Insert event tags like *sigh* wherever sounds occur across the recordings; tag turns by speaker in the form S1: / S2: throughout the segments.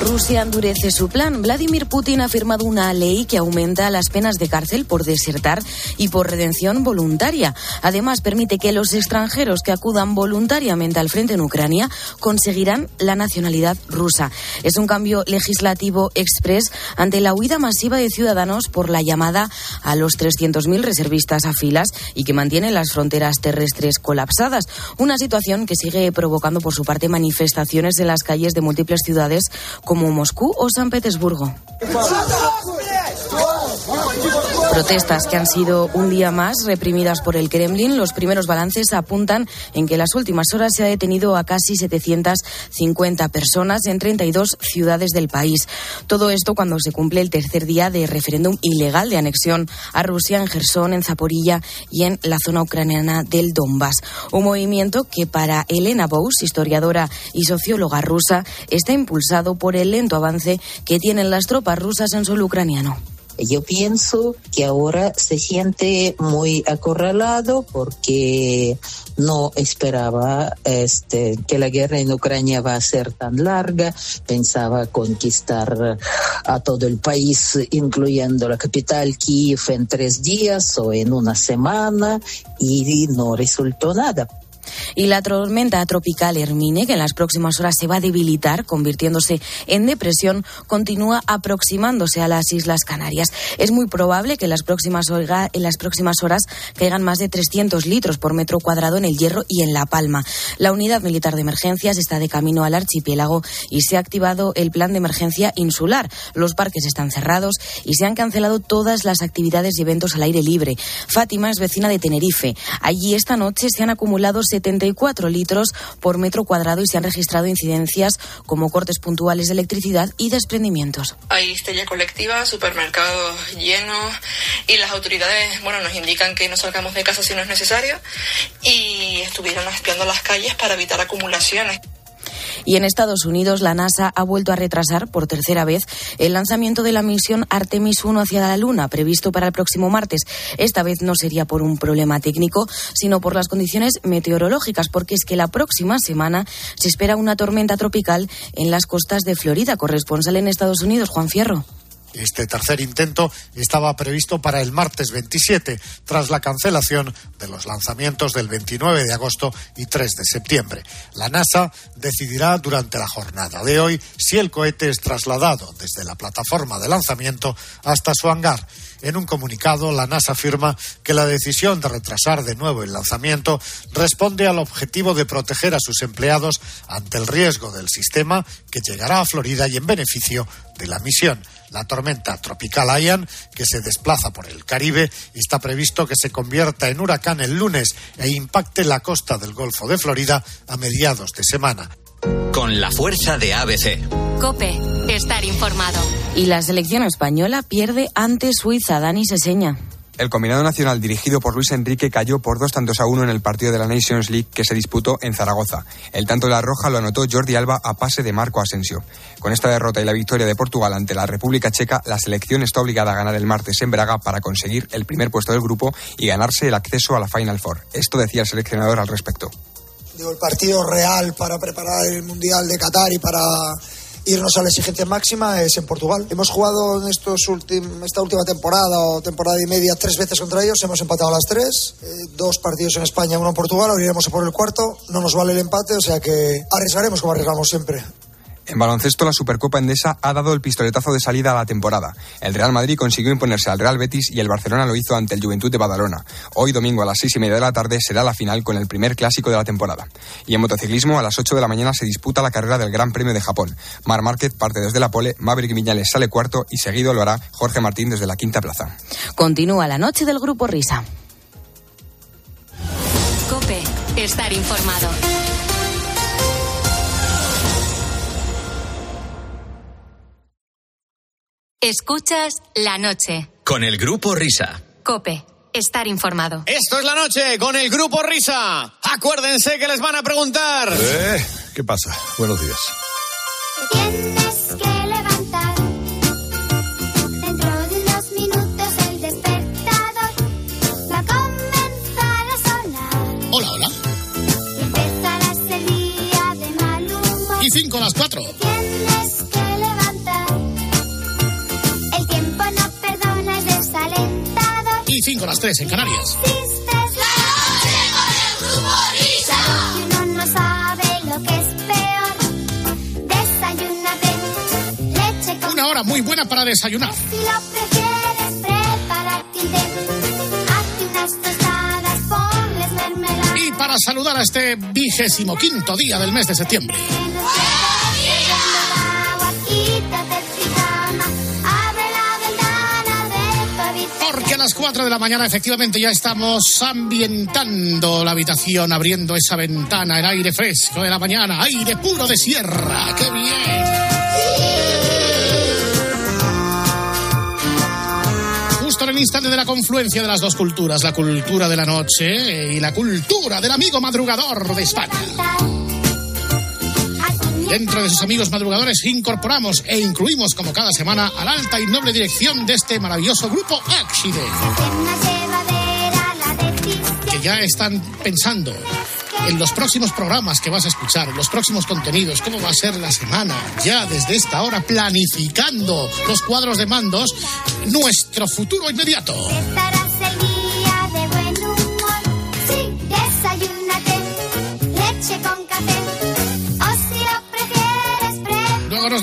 S1: Rusia endurece su plan. Vladimir Putin ha firmado una ley que aumenta las penas de cárcel por desertar y por redención voluntaria. Además, permite que los extranjeros que acudan voluntariamente al frente en Ucrania conseguirán la nacionalidad rusa. Es un cambio legislativo express ante la huida masiva de ciudadanos por la llamada a los 300.000 reservistas a filas y que mantiene las fronteras terrestres colapsadas. Una situación que sigue provocando por su parte manifestaciones en las calles de múltiples ciudades como Moscú o San Petersburgo. Protestas que han sido un día más reprimidas por el Kremlin. Los primeros balances apuntan en que en las últimas horas se ha detenido a casi 750 personas en 32 ciudades del país. Todo esto cuando se cumple el tercer día de referéndum ilegal de anexión a Rusia en Gerson, en Zaporilla y en la zona ucraniana del Donbass. Un movimiento que para Elena Bous, historiadora y socióloga rusa, está impulsado por el lento avance que tienen las tropas rusas en suelo ucraniano.
S2: Yo pienso que ahora se siente muy acorralado porque no esperaba este, que la guerra en Ucrania va a ser tan larga. Pensaba conquistar a todo el país, incluyendo la capital Kiev, en tres días o en una semana y no resultó nada.
S1: Y la tormenta tropical Hermine, que en las próximas horas se va a debilitar, convirtiéndose en depresión, continúa aproximándose a las Islas Canarias. Es muy probable que en las próximas, en las próximas horas caigan más de 300 litros por metro cuadrado en el Hierro y en La Palma. La unidad militar de emergencias está de camino al archipiélago y se ha activado el plan de emergencia insular. Los parques están cerrados y se han cancelado todas las actividades y eventos al aire libre. Fátima es vecina de Tenerife. Allí esta noche se han acumulado 74 litros por metro cuadrado y se han registrado incidencias como cortes puntuales de electricidad y desprendimientos.
S3: Hay histeria colectiva, supermercados llenos y las autoridades, bueno, nos indican que no salgamos de casa si no es necesario y estuvieron espiando las calles para evitar acumulaciones.
S1: Y en Estados Unidos, la NASA ha vuelto a retrasar por tercera vez el lanzamiento de la misión Artemis 1 hacia la Luna, previsto para el próximo martes. Esta vez no sería por un problema técnico, sino por las condiciones meteorológicas, porque es que la próxima semana se espera una tormenta tropical en las costas de Florida. Corresponsal en Estados Unidos, Juan Fierro.
S4: Este tercer intento estaba previsto para el martes 27, tras la cancelación de los lanzamientos del 29 de agosto y 3 de septiembre. La NASA decidirá durante la jornada de hoy si el cohete es trasladado desde la plataforma de lanzamiento hasta su hangar. En un comunicado, la NASA afirma que la decisión de retrasar de nuevo el lanzamiento responde al objetivo de proteger a sus empleados ante el riesgo del sistema que llegará a Florida y en beneficio de la misión. La tormenta tropical Ian, que se desplaza por el Caribe, está previsto que se convierta en huracán el lunes e impacte la costa del Golfo de Florida a mediados de semana.
S5: Con la fuerza de ABC.
S6: Cope, estar informado.
S1: Y la selección española pierde ante Suiza. Dani Seseña.
S7: El combinado nacional dirigido por Luis Enrique cayó por dos tantos a uno en el partido de la Nations League que se disputó en Zaragoza. El tanto de la Roja lo anotó Jordi Alba a pase de Marco Asensio. Con esta derrota y la victoria de Portugal ante la República Checa, la selección está obligada a ganar el martes en Braga para conseguir el primer puesto del grupo y ganarse el acceso a la Final Four. Esto decía el seleccionador al respecto.
S8: el partido real para preparar el Mundial de Qatar y para irnos a la exigencia máxima es en Portugal. Hemos jugado en estos esta última temporada o temporada y media tres veces contra ellos, hemos empatado las tres, eh, dos partidos en España, uno en Portugal, ahora iremos a por el cuarto, no nos vale el empate, o sea que arriesgaremos como arriesgamos siempre.
S7: En baloncesto, la Supercopa Endesa ha dado el pistoletazo de salida a la temporada. El Real Madrid consiguió imponerse al Real Betis y el Barcelona lo hizo ante el Juventud de Badalona. Hoy, domingo, a las seis y media de la tarde, será la final con el primer clásico de la temporada. Y en motociclismo, a las ocho de la mañana se disputa la carrera del Gran Premio de Japón. Mar Márquez parte desde la pole, Maverick Viñales sale cuarto y seguido lo hará Jorge Martín desde la quinta plaza.
S1: Continúa la noche del Grupo Risa.
S6: Cope, estar informado. Escuchas la noche.
S5: Con el grupo Risa.
S6: Cope. Estar informado.
S9: Esto es la noche con el grupo Risa. Acuérdense que les van a preguntar.
S10: Eh, ¿Qué pasa? Buenos días.
S11: Hola, hola.
S12: Y cinco a las
S11: cuatro.
S12: Y 5 a las 3 en Canarias. Una hora muy buena para desayunar. Y para saludar a este vigésimo quinto día del mes de septiembre. Las 4 de la mañana efectivamente ya estamos ambientando la habitación, abriendo esa ventana, el aire fresco de la mañana, aire puro de sierra. ¡Qué bien! Justo en el instante de la confluencia de las dos culturas, la cultura de la noche y la cultura del amigo madrugador de España. Dentro de sus amigos madrugadores incorporamos e incluimos como cada semana a la alta y noble dirección de este maravilloso grupo Accident. que ya están pensando en los próximos programas que vas a escuchar, los próximos contenidos, cómo va a ser la semana, ya desde esta hora planificando los cuadros de mandos, nuestro futuro inmediato.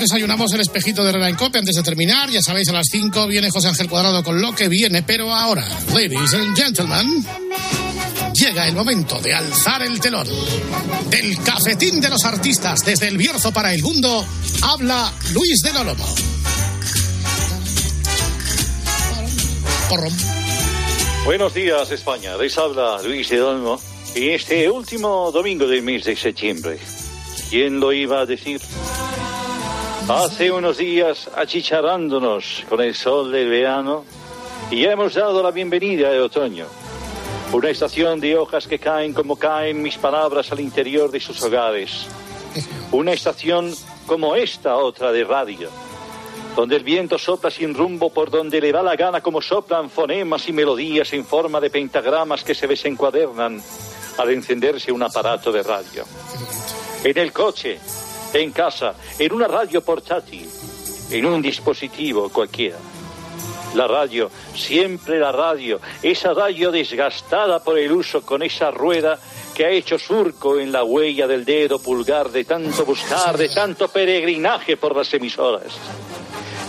S12: Desayunamos el espejito de Herrera en Cope antes de terminar. Ya sabéis, a las 5 viene José Ángel Cuadrado con lo que viene, pero ahora, ladies and gentlemen, llega el momento de alzar el telón. Del cafetín de los artistas desde el Bierzo para el mundo, habla Luis de Lolomo.
S13: Buenos días, España. Les habla Luis de Olmo. Y este último domingo del mes de septiembre, ¿quién lo iba a decir? Hace unos días, achicharrándonos con el sol del verano, y ya hemos dado la bienvenida al otoño. Una estación de hojas que caen como caen mis palabras al interior de sus hogares. Una estación como esta otra de radio, donde el viento sopla sin rumbo por donde le da la gana como soplan fonemas y melodías en forma de pentagramas que se desencuadernan al encenderse un aparato de radio. En el coche, en casa, en una radio portátil, en un dispositivo cualquiera. La radio, siempre la radio, esa radio desgastada por el uso con esa rueda que ha hecho surco en la huella del dedo pulgar de tanto buscar, de tanto peregrinaje por las emisoras.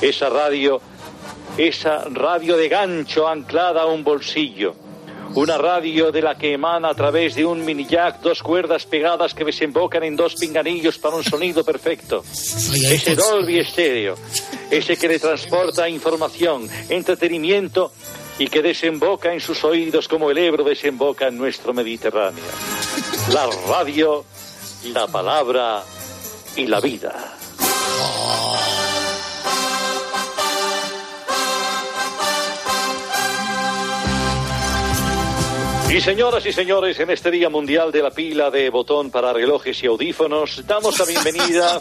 S13: Esa radio, esa radio de gancho anclada a un bolsillo. Una radio de la que emana a través de un mini jack dos cuerdas pegadas que desembocan en dos pinganillos para un sonido perfecto. Ese Dolby estéreo, ese que le transporta información, entretenimiento y que desemboca en sus oídos como el Ebro desemboca en nuestro Mediterráneo. La radio, la palabra y la vida. Y señoras y señores, en este Día Mundial de la Pila de Botón para Relojes y Audífonos, damos la bienvenida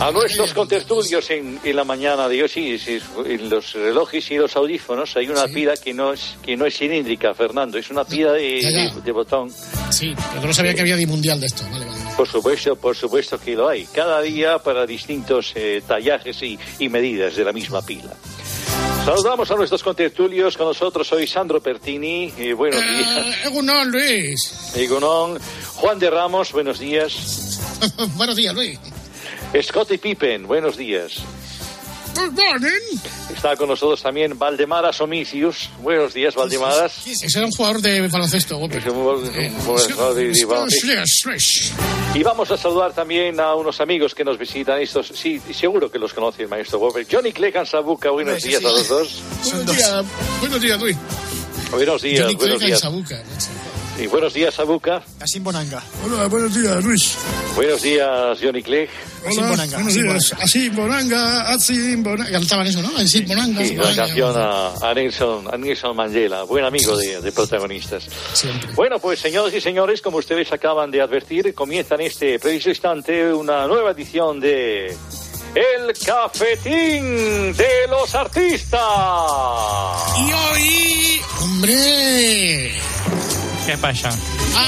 S13: a nuestros contertulios en, en la mañana de hoy. Sí, sí, en los relojes y los audífonos hay una pila que no es que no es cilíndrica, Fernando, es una pila de, botón.
S12: Sí, pero no sabía que había de mundial de esto. Vale, vale.
S13: Por supuesto, por supuesto que lo hay. Cada día para distintos eh, tallajes y, y medidas de la misma pila. Saludamos a nuestros contertulios. Con nosotros hoy Sandro Pertini. eh, buenos días.
S12: Egunon, Luis.
S13: Egunon. Juan de Ramos, buenos días. *laughs*
S12: Buenos días, Luis.
S13: Scotty Pippen, buenos días.
S12: Good morning.
S13: Está con nosotros también Valdemaras Omicius. Buenos días, Valdemaras.
S12: Ese era un jugador de baloncesto.
S13: Y vamos a saludar también a unos amigos que nos visitan. Estos, sí, seguro que los conoce el maestro Wobber. Johnny Clegg Sabuca, buenos días a los dos.
S12: Buenos días, buenos días, Luis.
S13: Buenos días,
S12: Johnny
S13: buenos días. Y buenos días, Sabuca.
S14: Así Bonanga.
S12: Hola, buenos días, Luis.
S13: Buenos días, Johnny Clegg.
S12: Hola, buenos días. Así, Bonanga, así, Bonanga. Cantaban eso, ¿no? Así, Bonanga.
S13: Sí, la
S12: Bonanga.
S13: canción a, a Nelson, a Nelson Mandela, buen amigo de, de protagonistas. Bueno, pues señoras y señores, como ustedes acaban de advertir, comienza en este preciso instante una nueva edición de El Cafetín de los Artistas.
S12: Y hoy, hombre,
S14: ¿Qué pasa?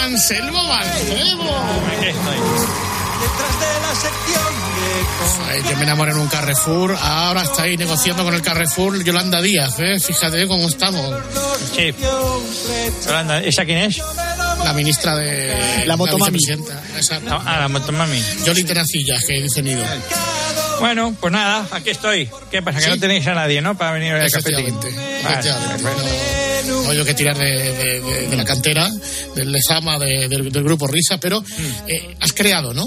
S12: Anselmo Mancebo.
S14: Aquí estoy. detrás de la sección de...
S12: Ay, yo me enamoré en un Carrefour. Ahora está ahí negociando con el Carrefour Yolanda Díaz, ¿eh? Fíjate cómo estamos.
S15: Sí. Yolanda, ¿esa quién es?
S12: La ministra de...
S16: La motomami.
S15: Ah, la motomami.
S12: Yoli Tenacillas, que dice Nido.
S15: Bueno, pues nada, aquí estoy. ¿Qué pasa? Que
S12: Sí.
S15: no tenéis a nadie, ¿no? Para venir al cafetín.
S12: Efectivamente.
S15: Vale.
S12: No, yo que tirar de, de- de- de la cantera, del Lesama, de- del, del grupo Risa, pero eh, has creado, ¿no?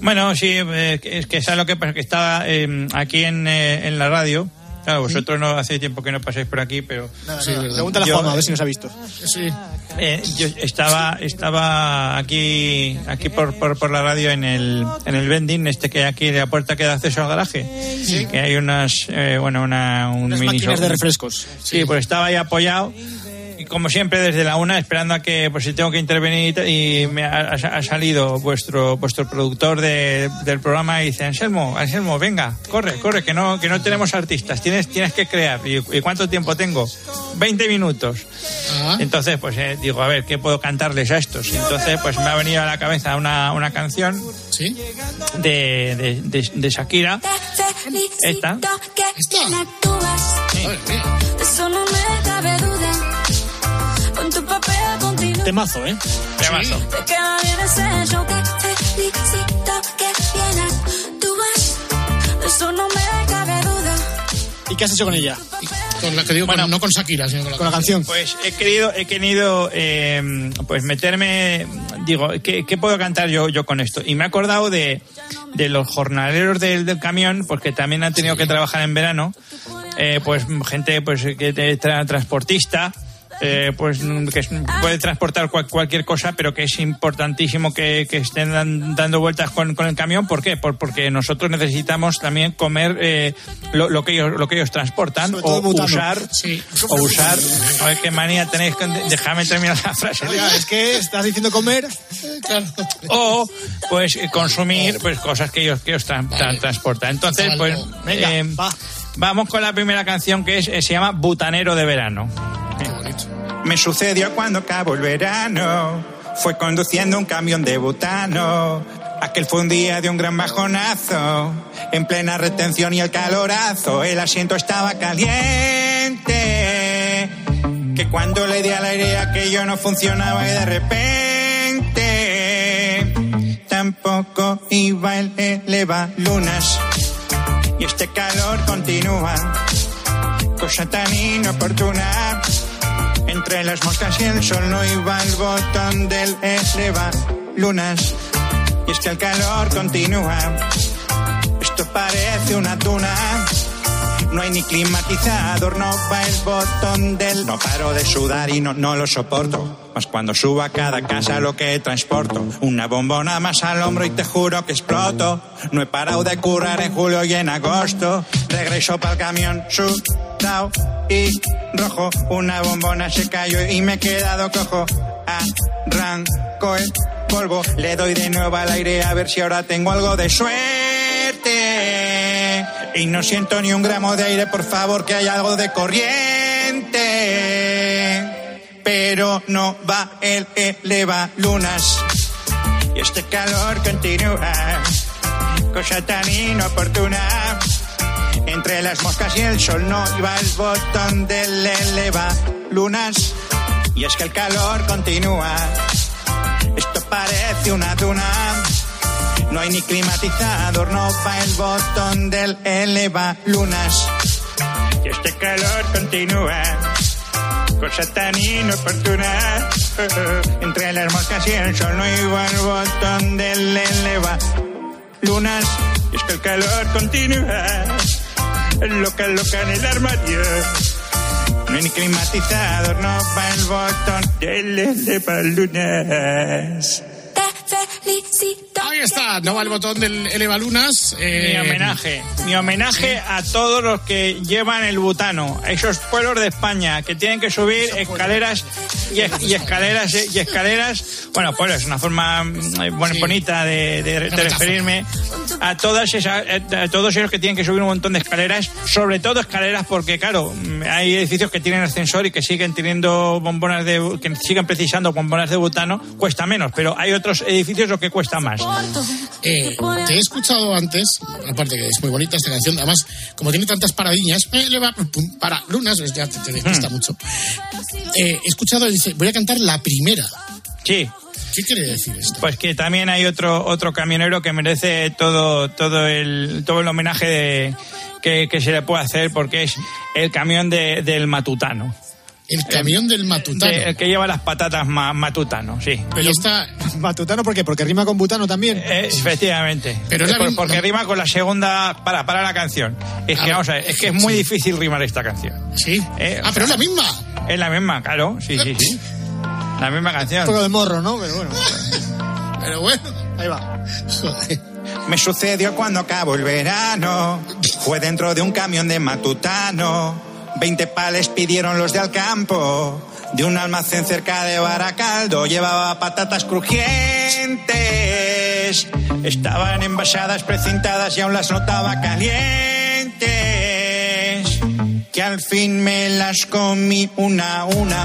S15: Bueno, sí, eh, es que sabes lo que pasa, que estaba eh, aquí en, eh, en la radio. Claro, vosotros no hace tiempo que no pasáis por aquí, pero
S16: Nada,
S12: Sí,
S16: nada.
S12: verdad.
S16: Pregúntale a Juanma, a ver si nos ha visto.
S12: Sí.
S15: eh, yo estaba estaba aquí aquí por, por, por la radio en el en el vending este que hay aquí de la puerta que da acceso al garaje, que hay unas eh, bueno una un
S16: Unas
S15: mini
S16: máquinas de refrescos.
S15: Sí, pues estaba ahí apoyado y como siempre desde la una esperando a que pues si tengo que intervenir y me ha, salido vuestro vuestro productor de- del programa y dice Anselmo Anselmo venga corre corre que no que no tenemos artistas tienes tienes que crear y, y cuánto tiempo tengo 20 minutos.
S12: Ah,
S15: entonces pues eh, digo a ver qué puedo cantarles a estos y entonces pues me ha venido a la cabeza una, una canción
S12: sí.
S15: de, de, de- de Shakira. Esta.
S12: Esta.
S15: Sí.
S11: Me cabe duda.
S16: ¿Y qué has hecho con ella?
S12: Con la que digo,
S15: Bueno.
S12: con- no con Shakira, sino con la,
S16: Con la canción.
S15: Pues he querido, he querido eh, pues meterme, digo, ¿qué, qué puedo cantar yo, yo con esto? Y me he acordado de, de los jornaleros del, del camión, porque también han tenido que trabajar en verano, eh, pues gente pues que tra- transportista, eh, pues mm, que es- puede transportar cual- cualquier cosa, pero que es importantísimo que, que estén dan- dando vueltas con, con el camión. ¿Por qué? Por- porque nosotros necesitamos también comer eh, lo, lo que ellos lo que ellos transportan o
S16: butano.
S15: usar
S12: Sí.
S15: o usar. A ver qué manía tenéis. con- Déjame terminar la frase.
S16: Oiga, es que estás diciendo comer.
S12: Claro.
S15: O, pues, eh, consumir pues cosas que ellos, que ellos tra- tra- transportan. Entonces, pues,
S16: Venga,
S15: eh,
S16: va.
S15: Vamos con la primera canción que es, eh, se llama Butanero de Verano.
S17: Me sucedió cuando acabó el verano. Fue conduciendo un camión de butano. Aquel fue un día de un gran bajonazo. En plena retención y el calorazo. El asiento estaba caliente. Que cuando le di al aire aquello no funcionaba y de repente. Tampoco iba el eleva lunas. Y este calor continúa. Cosa tan inoportuna. Entre las moscas y el sol no iba el botón del eleva lunas. Y es que el calor continúa. Esto parece una tuna. No hay ni climatizador, no va el botón del... No paro de sudar y no, no lo soporto. Más cuando subo a cada casa lo que transporto. Una bombona más al hombro y te juro que exploto. No he parado de currar en julio y en agosto. Regreso para el camión sudado y rojo. Una bombona se cayó y me he quedado cojo. Arranco el polvo, le doy de nuevo al aire a ver si ahora tengo algo de suerte. Y no siento ni un gramo de aire, por favor, que haya algo de corriente. Pero no va el eleva lunas. Y este calor continúa. Cosa tan inoportuna. Entre las moscas y el sol no iba el botón del eleva lunas. Y es que el calor continúa. Esto parece una duna. No hay ni climatizador, no va el botón del eleva lunas. Y este calor continúa. Cosa tan inoportuna. *laughs* Entre las moscas y el sol no iba el botón del eleva lunas. Y es que el calor continúa. Loca, loca en el armario. No hay ni climatizador, no va el botón del eleva lunas.
S12: Está, no va el botón del Elevalunas. Eh,
S15: Mi homenaje, mi homenaje a todos los que llevan el butano, a esos pueblos de España que tienen que subir escaleras y, es- y escaleras y escaleras. Bueno, pues es una forma mm, bueno, bonita de, de- de referirme a todas esas, eh, a todos ellos que tienen que subir un montón de escaleras, sobre todo escaleras porque claro, mm, hay edificios que tienen ascensor y que siguen teniendo bombonas de que siguen precisando bombonas de butano, cuesta menos, pero hay otros edificios lo que cuesta más.
S12: Eh, te he escuchado antes, aparte que es muy bonita esta canción, además, como tiene tantas paradiñas, eh, le va, pum, para lunas, pues ya te, te despista mucho. Eh, he escuchado dice, voy a cantar la primera.
S15: Sí.
S12: ¿Qué quiere decir esto?
S15: Pues que también hay otro otro camionero que merece todo todo el todo el homenaje de- que, que se le puede hacer porque es el camión de- del matutano.
S12: El camión del matutano.
S15: De- el que lleva las patatas ma- matutano, sí.
S12: Pero está...
S16: ¿Matutano por qué? Porque rima con butano también.
S15: Eh, efectivamente.
S12: Pero es la
S15: Por-
S12: misma-
S15: porque rima con la segunda para para la canción. Es que
S12: Ah,
S15: vamos a ver, es que es muy difícil rimar esta canción.
S12: Sí.
S15: Eh,
S12: ah, pero es la misma.
S15: Es la misma, claro, sí, sí, sí. La misma canción.
S16: Un poco de morro, ¿no? Pero bueno. *laughs*
S12: Pero bueno.
S16: Ahí va.
S17: Me sucedió cuando acabó el verano. Fue dentro de un camión de matutano. Veinte pales pidieron los de Alcampo. De un almacén cerca de Baracaldo llevaba patatas crujientes. Estaban envasadas, precintadas y aún las notaba calientes. Que al fin me las comí una a una.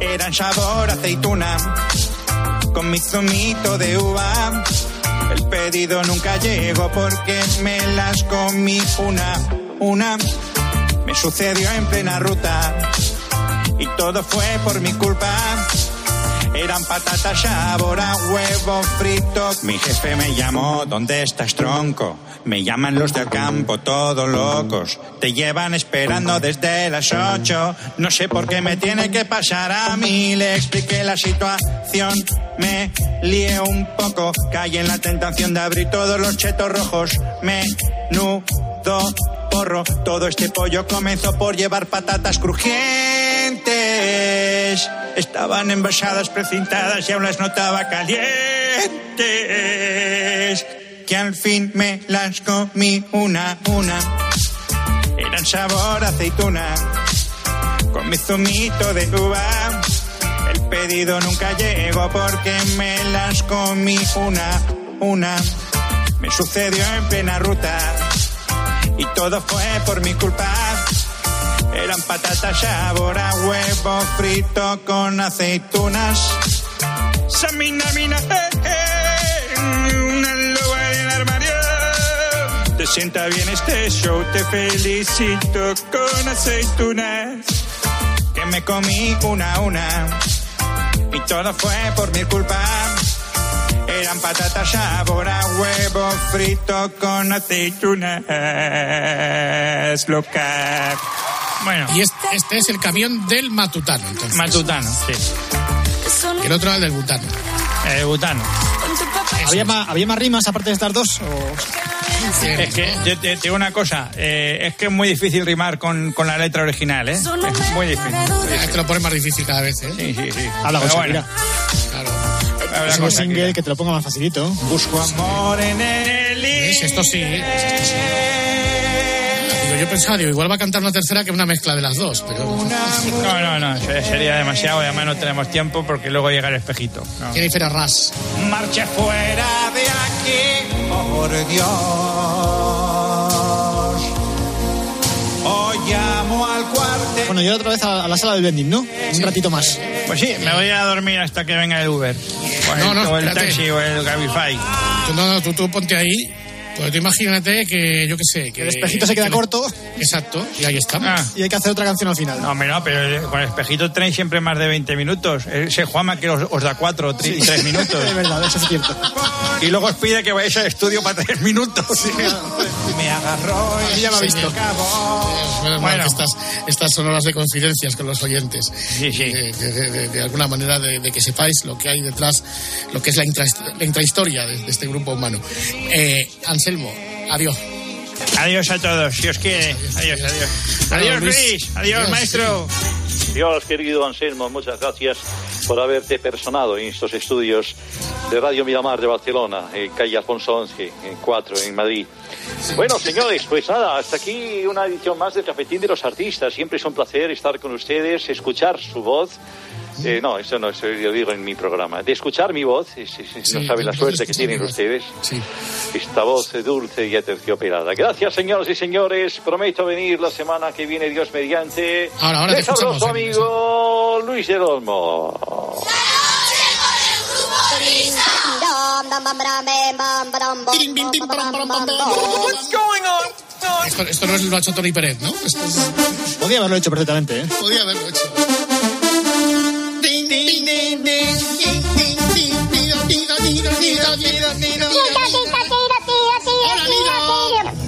S17: Eran sabor aceituna con mi zumito de uva. El pedido nunca llegó porque me las comí una, una. Sucedió en plena ruta y todo fue por mi culpa. Eran patatas sabor a huevo frito. Mi jefe me llamó, ¿dónde estás tronco? Me llaman los del campo, todos locos. Te llevan esperando desde las ocho. No sé por qué me tiene que pasar a mí. Le expliqué la situación. Me lié un poco. Caí en la tentación de abrir todos los chetos rojos. Menudo Todo este pollo comenzó por llevar patatas crujientes. Estaban envasadas, precintadas y aún las notaba calientes. Que al fin me las comí una a una. Eran sabor aceituna. Con mi zumito de uva. El pedido nunca llegó porque me las comí una una. Me sucedió en plena ruta y todo fue por mi culpa. Eran patatas sabor a huevo frito con aceitunas. Samina, mina, eh, eh, una loba en el armario. Te sienta bien este show, te felicito con aceitunas. Que me comí una a una y todo fue por mi culpa. Eran patatas sabor a huevo frito con aceitunas. Loca.
S15: Bueno.
S12: Y este, este es el camión del matutano, entonces.
S15: Matutano, sí.
S12: Y el otro era el del butano.
S15: El butano.
S16: ¿Había más, ¿Había más rimas aparte de estas dos? O...
S15: Es que yo te, te digo una cosa, eh, es que es muy difícil rimar con, con la letra original, ¿eh? Es muy difícil.
S12: Ya te lo pone más difícil cada vez, ¿eh?
S15: Sí, sí, sí.
S16: Habla con Próximo single que te lo ponga más facilito.
S17: Busco amor en el
S12: ¿Ves? Esto sí. Esto sí. Digo, yo pensaba, digo, igual va a cantar una tercera que una mezcla de las dos, pero... *laughs*
S15: No, no, no, se- sería demasiado además no tenemos tiempo porque luego llega el espejito. No.
S12: Jennifer Arras.
S17: Marcha fuera de aquí, por Dios. O llamo al cuartel.
S16: Bueno, yo otra vez a, a la sala del vending, ¿no? Un ratito más.
S15: Pues sí, me voy a dormir hasta que venga el Uber. O el,
S12: No, no,
S15: o el
S12: espérate.
S15: taxi o el Cabify.
S12: No, no, tú, tú ponte ahí. Pues tú imagínate que, yo qué sé... Que
S16: El espejito se queda
S12: que-
S16: corto
S12: Exacto, y ahí estamos.
S15: Ah.
S16: y hay que hacer otra canción al final.
S15: No, hombre, no, pero el- con el espejito tenéis siempre más de 20 minutos. Ese Juanma que os, os da 4 o 3 minutos. *laughs*
S16: es verdad, eso es cierto.
S15: Y luego os pide que vayáis al estudio para 3 minutos. *laughs*
S17: Me agarró y
S16: ya lo ha visto.
S12: Mal
S15: Bueno.
S12: que estas, estas son horas de confidencias con los oyentes.
S15: Sí, sí.
S12: De, de- de- de alguna manera de, de que sepáis lo que hay detrás, lo que es la, intra- la intrahistoria de, de este grupo humano. Eh, Anselmo, adiós.
S15: Adiós a todos, si os quiere. Adiós, adiós. Adiós,
S12: Luis.
S15: Luis. Adiós,
S12: Adiós,
S15: maestro.
S13: Dios, querido Anselmo, muchas gracias por haberte personado en estos estudios de Radio Miramar de Barcelona, en calle Alfonso 11, en 4, en Madrid. Bueno, señores, pues nada, hasta aquí una edición más del Cafetín de los Artistas. Siempre es un placer estar con ustedes, escuchar su voz. Eh, no, eso no, eso yo digo en mi programa. De escuchar mi voz, es- es- no
S12: Sí,
S13: saben la suerte que tienen ustedes.
S12: Sí.
S13: Esta voz dulce y aterciopelada. Gracias, señoras y señores. Prometo venir la semana que viene, Dios mediante.
S12: Ahora, ahora te
S13: Les habló
S12: escuchamos,
S13: su amigo Luis del Olmo.
S11: Risa.
S12: Esto, esto no es- lo ha hecho Tony Pérez, ¿no? Esto es-
S16: Podía haberlo hecho perfectamente, ¿eh?
S12: podía haberlo hecho.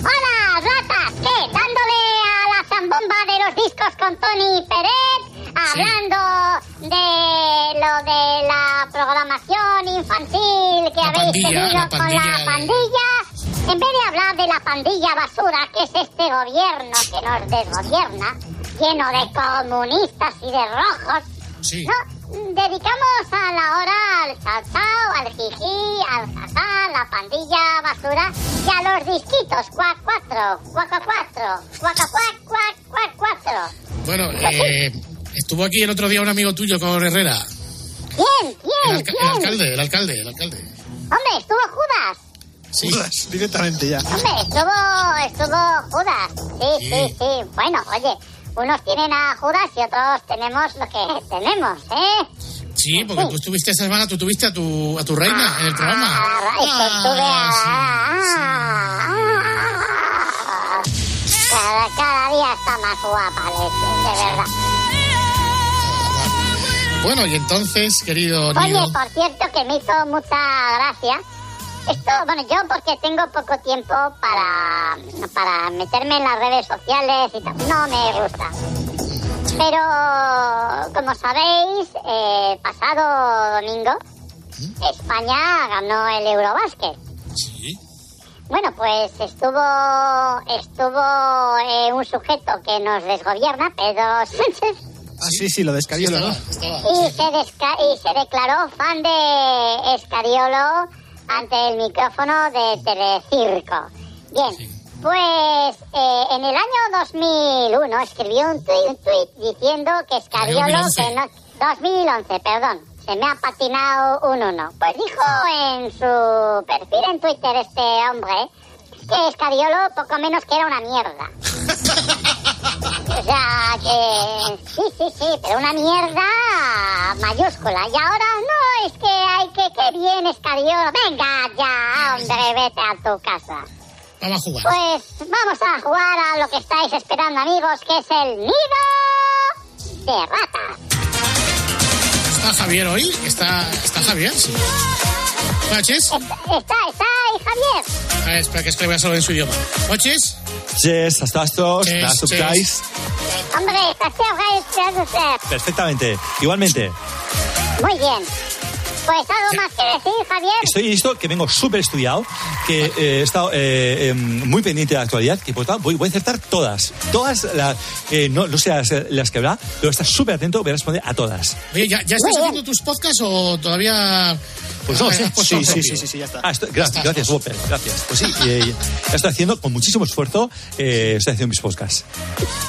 S11: Hola, ratas, ¿qué? Dándole a la zambomba de los discos con Tony Pérez, hablando de lo de la programación infantil que
S18: La
S11: habéis
S18: pandilla,
S11: tenido
S18: la
S11: con la
S18: de-
S11: pandilla. En vez de hablar de la pandilla basura, que es este gobierno que nos desgobierna, lleno de comunistas y de rojos,
S12: Sí.
S11: no, dedicamos a la hora al salsao, al jiji, al jajá, la pandilla basura y a los disquitos. Cuac cuatro, cuaca cuatro, cuaca cuac, cuac, cuac cuatro.
S12: Bueno, eh, estuvo aquí el otro día un amigo tuyo con Herrera.
S11: ¿Quién?
S12: El,
S11: ¿Quién?
S12: el
S11: ¿Quién?
S12: alcalde, el alcalde, el alcalde.
S11: Hombre, estuvo Judas.
S12: Sí.
S16: Directamente ya.
S11: Hombre, estuvo, estuvo Judas. Sí, sí, sí. Bueno, oye, unos tienen a Judas y otros tenemos lo que *laughs* tenemos, ¿eh?
S12: Sí, porque tú estuviste esta semana, tú tuviste a tu, a tu reina en el programa.
S11: Ah, esto estuve a- ah, Cada, cada día está más guapa, de verdad.
S12: Bueno, y entonces, querido
S11: Oye, por cierto, que me hizo mucha gracia. Esto, bueno, yo porque tengo poco tiempo para, para meterme en las redes sociales y tal, no me gusta. Pero, como sabéis, eh, pasado domingo, España ganó el Eurobásquet. Bueno, pues estuvo estuvo eh, un sujeto que nos desgobierna, Pedro Sánchez,
S16: Ah, sí, sí, lo de Escariolo, ¿no?
S11: y se, desca- y se declaró fan de Escariolo ante el micrófono de Telecirco. Bien, pues eh, en el año 2001 escribió un tuit, tuit diciendo que Escariolo...
S18: 2011.
S11: Que no, 2011, perdón. Se me ha patinado un uno. Pues dijo en su perfil en Twitter este hombre que Escariolo poco menos que era una mierda. *laughs* O sea, que sí, sí, sí, pero una mierda mayúscula. Y ahora es que hay que, que bien. Venga ya, hombre, vete a tu casa.
S12: vamos a jugar.
S11: Pues vamos a jugar a lo que estáis esperando, amigos, que es el nido de ratas.
S12: ¿Está Javier hoy? ¿Está, está Javier? Sí. ¿Noches?
S11: Está, está ahí Javier.
S12: A ver, espera, que es que le voy a saludar en su idioma. ¿Noches?
S19: Yes, estás todos,
S12: Yes,
S19: estás
S12: yes.
S19: guys.
S11: Hombre, está Javier, usted.
S19: Perfectamente. Igualmente,
S11: Muy bien. Pues algo más que decir, Javier.
S19: estoy listo, que vengo súper estudiado, que eh, he estado eh, eh, muy pendiente de la actualidad, que por tanto voy, voy a acertar todas. Todas, las, eh, no, no sé las, las que habrá, pero estás súper atento, voy a responder a todas.
S12: Oye, ¿ya, ya estás haciendo tus podcasts o todavía...?
S19: Pues no,
S12: Ah,
S19: sí,
S12: has puesto
S19: sí, sí, sí, sí, sí, ya está. Ah, estoy- gracias, gracias, Whopper, gracias. Pues sí, eh, ya estoy haciendo con muchísimo esfuerzo, eh, estoy haciendo mis podcasts.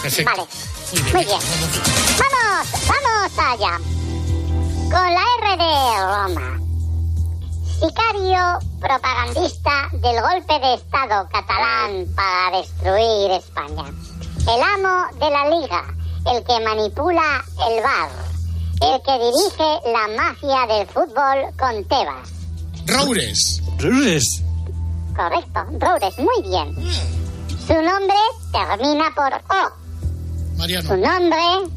S12: Perfecto.
S11: Vale. Muy bien. Vamos, vamos allá. Con la R de Roma. Sicario propagandista del golpe de Estado catalán para destruir España. El amo de la liga, el que manipula el bar, el que dirige la mafia del fútbol con Tebas.
S12: Roures.
S19: Roures.
S11: Correcto, Roures, muy bien. Su nombre termina por O.
S12: Mariano.
S11: Su nombre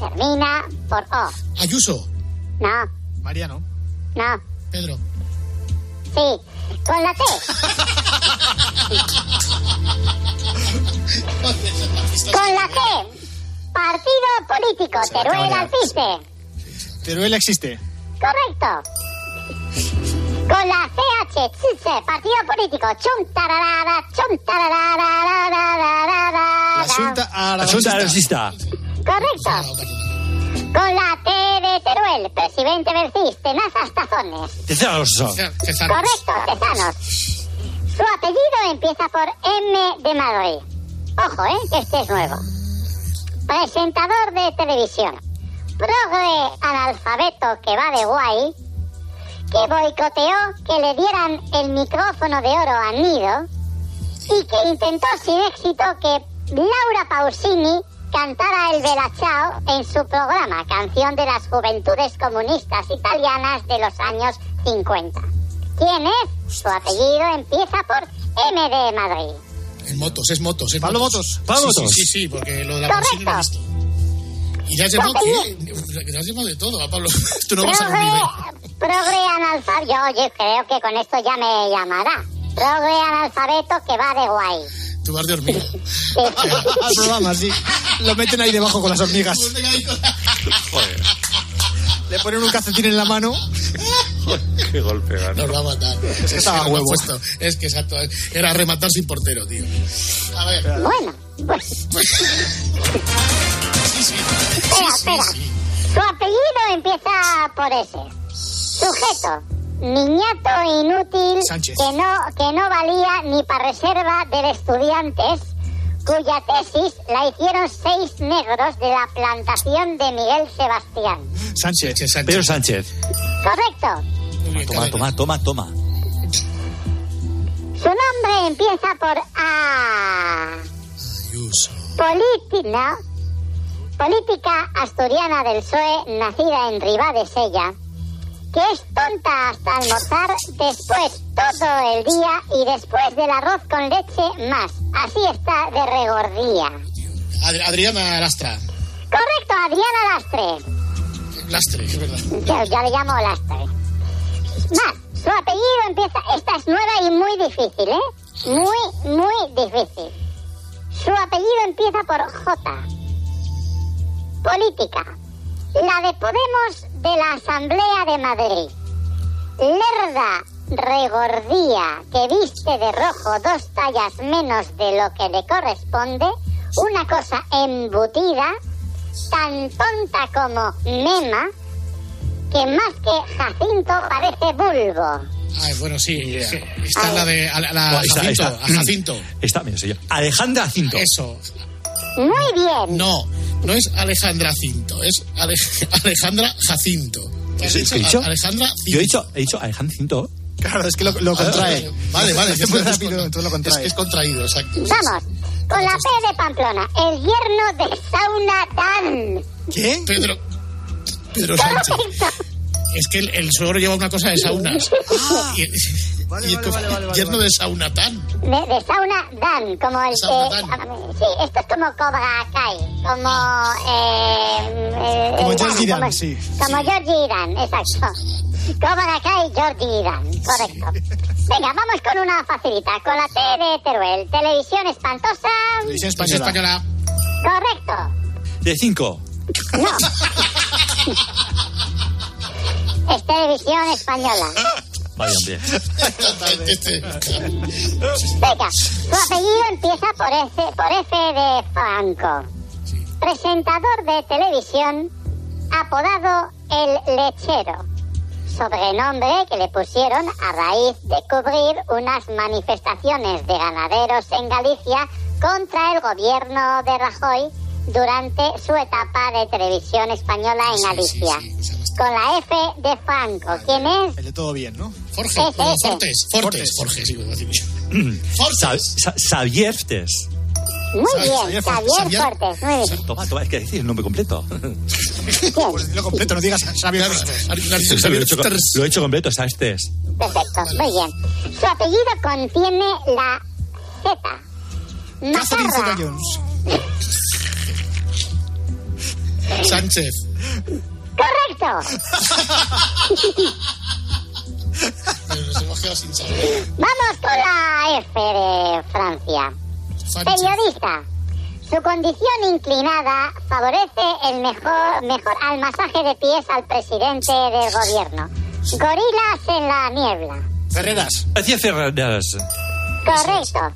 S11: termina por O.
S12: Ayuso.
S11: No,
S16: Mariano.
S11: no,
S12: Pedro.
S11: sí, con la T. *laughs* Con la T. Partido político, Teruel. Alpiste.
S16: Teruel existe.
S11: Correcto. Con la CH, Chiche, partido político, chum tararara, chum tararara,
S16: La Junta.
S11: Correcto. Con la T de Teruel, presidente Bercis, tenazas tazones.
S19: Tezanos.
S11: Correcto, Tezanos. Su apellido empieza por M de Madrid. Ojo, ¿eh? Que este es nuevo. Presentador de televisión. Progre analfabeto que va de guay. Que boicoteó que le dieran el micrófono de oro a Nido. Y que intentó sin éxito que Laura Pausini cantara el Bella Ciao en su programa, canción de las juventudes comunistas italianas de los años 50. ¿Quién es? Su apellido empieza por M de Madrid.
S12: En motos, es motos. Es
S16: Pablo
S12: motos.
S16: Motos.
S12: Sí,
S19: Motos.
S12: Sí, sí, sí, porque lo de la lo he visto. Y ya has llamado de todo, a Pablo. *laughs* Tú no vas a
S11: Progre,
S12: reunir.
S11: progre analfabeto. Yo, yo creo que con esto ya me llamará. Progre analfabeto que va de guay.
S12: Tú vas de hormiga. *laughs*
S16: Al programa, sí. Lo meten ahí debajo con las hormigas. Le ponen un calcetín en la mano.
S19: Qué golpe,
S12: Nos va a matar. Es que,
S16: Estaba huevo.
S12: puesto. es que exacto. Era rematar sin portero, tío. A ver.
S11: Bueno, pues. Espera, espera. Su apellido empieza por ese. Sujeto. Niñato inútil
S16: Sánchez.
S11: que no, que no valía ni para reserva de estudiantes cuya tesis la hicieron seis negros de la plantación de Miguel Sebastián.
S16: Sánchez.
S19: Pedro Sánchez.
S11: Correcto.
S19: Toma, toma, toma, toma.
S11: Su nombre empieza por A. Política, política asturiana del PSOE, nacida en Ribadesella, que es tonta hasta almorzar, después todo el día y después del arroz con leche más. Así está de regordía.
S12: Adri- Adriana Lastra.
S11: Correcto, Adriana Lastre.
S12: Lastre, es verdad.
S11: Yo, yo le llamo Lastre. Más, su apellido empieza... Esta es nueva y muy difícil, ¿eh? Muy, muy difícil. Su apellido empieza por J. Política. La de Podemos de la Asamblea de Madrid. Lerda regordía que viste de rojo dos tallas menos de lo que le corresponde. Una cosa embutida, tan tonta como Mema, que más que Jacinto parece bulbo.
S12: Ay, bueno, sí. sí. Esta es la de a la, Jacinto. A Jacinto.
S19: Está, mira, soy yo. Alejandra Cinto.
S12: Eso.
S11: Muy bien.
S12: No, no es Alejandra Cinto, es Ale- *laughs* Alejandra Jacinto. ¿Qué has
S19: ¿Qué
S12: dicho?
S19: he dicho?
S12: Alejandra
S19: Yo he dicho, he dicho Alejandra Cinto.
S16: Claro, es que lo, lo contrae. *laughs*
S12: Vale, vale.
S16: Es muy rápido, entonces lo
S12: Es
S16: contrae.
S12: que es contraído, exacto.
S11: Vamos, con la P de Pamplona, el yerno de Sauna Dan.
S16: ¿Qué?
S12: Pedro. Pedro Sánchez. Es que el, el suegro lleva una cosa de saunas. *laughs* y y entonces, yerno de saunatán.
S11: De, de Sauna Dan, como el
S12: Sauna
S11: que...
S12: Dan.
S11: Sí, esto es como Cobra Kai, como... Eh, eh,
S16: Como
S11: eh,
S16: George sí.
S11: Como George Dan, exacto. Cobra Kai, George Dan, correcto. Venga, vamos con una facilita, con la T de Teruel. Televisión espantosa.
S16: Televisión
S12: Televisión
S16: española.
S12: española.
S11: Correcto.
S19: De cinco. *laughs*
S11: Es televisión española. *laughs*
S19: Vaya, hombre.
S12: Este-
S11: Venga, su apellido empieza por F, por F de Franco. Presentador de televisión, apodado El Lechero. Sobrenombre que le pusieron a raíz de cubrir unas manifestaciones de ganaderos en Galicia contra el gobierno de Rajoy durante su etapa de televisión española en Galicia. Con la F de Franco. ¿Quién es?
S16: El de todo bien, ¿no?
S12: Jorge.
S11: Ese,
S12: No,
S11: ese.
S12: Fortes. Fortes. Jorge, sí, voy a decir yo.
S19: Sa- Sa- Saviertes.
S11: Muy bien,
S12: Fortes,
S11: Xavier. Fortes. Muy bien.
S19: Toma, toma, es que decir el nombre completo. *laughs*
S16: Pues dilo completo, no digas Xavier. *laughs*
S19: lo, he hecho, lo he hecho completo, ¿sabes? Test.
S11: Perfecto, muy bien. Su apellido contiene la Z.
S16: Zeta-Jones.
S12: Sánchez.
S11: Correcto. *laughs*
S12: Pero nos hemos quedado sin saber.
S11: Vamos con la F de Francia. Periodista. Su condición inclinada favorece el mejor, mejor al masaje de pies al presidente del gobierno. Gorilas en la niebla.
S16: Ferreras.
S19: Hacía Ferreras.
S11: Correcto.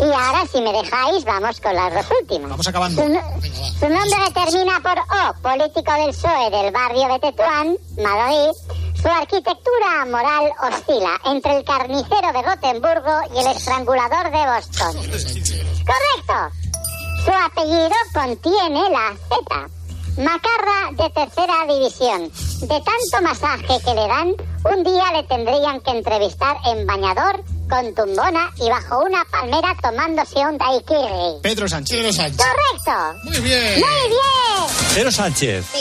S11: Y ahora, si me dejáis, vamos con las dos últimas.
S16: Vamos acabando.
S11: Su nombre termina por O, político del PSOE del barrio de Tetuán, Madrid. Su arquitectura moral oscila entre el carnicero de Gotemburgo y el estrangulador de Boston. Correcto. Su apellido contiene la Z. Macarra de tercera división. De tanto masaje que le dan, un día le tendrían que entrevistar en bañador con tumbona y bajo una palmera tomándose un daiquiri.
S16: Pedro Sánchez.
S12: Pedro Sánchez.
S11: Correcto.
S12: Muy bien.
S11: Muy bien.
S19: Pedro Sánchez. *laughs*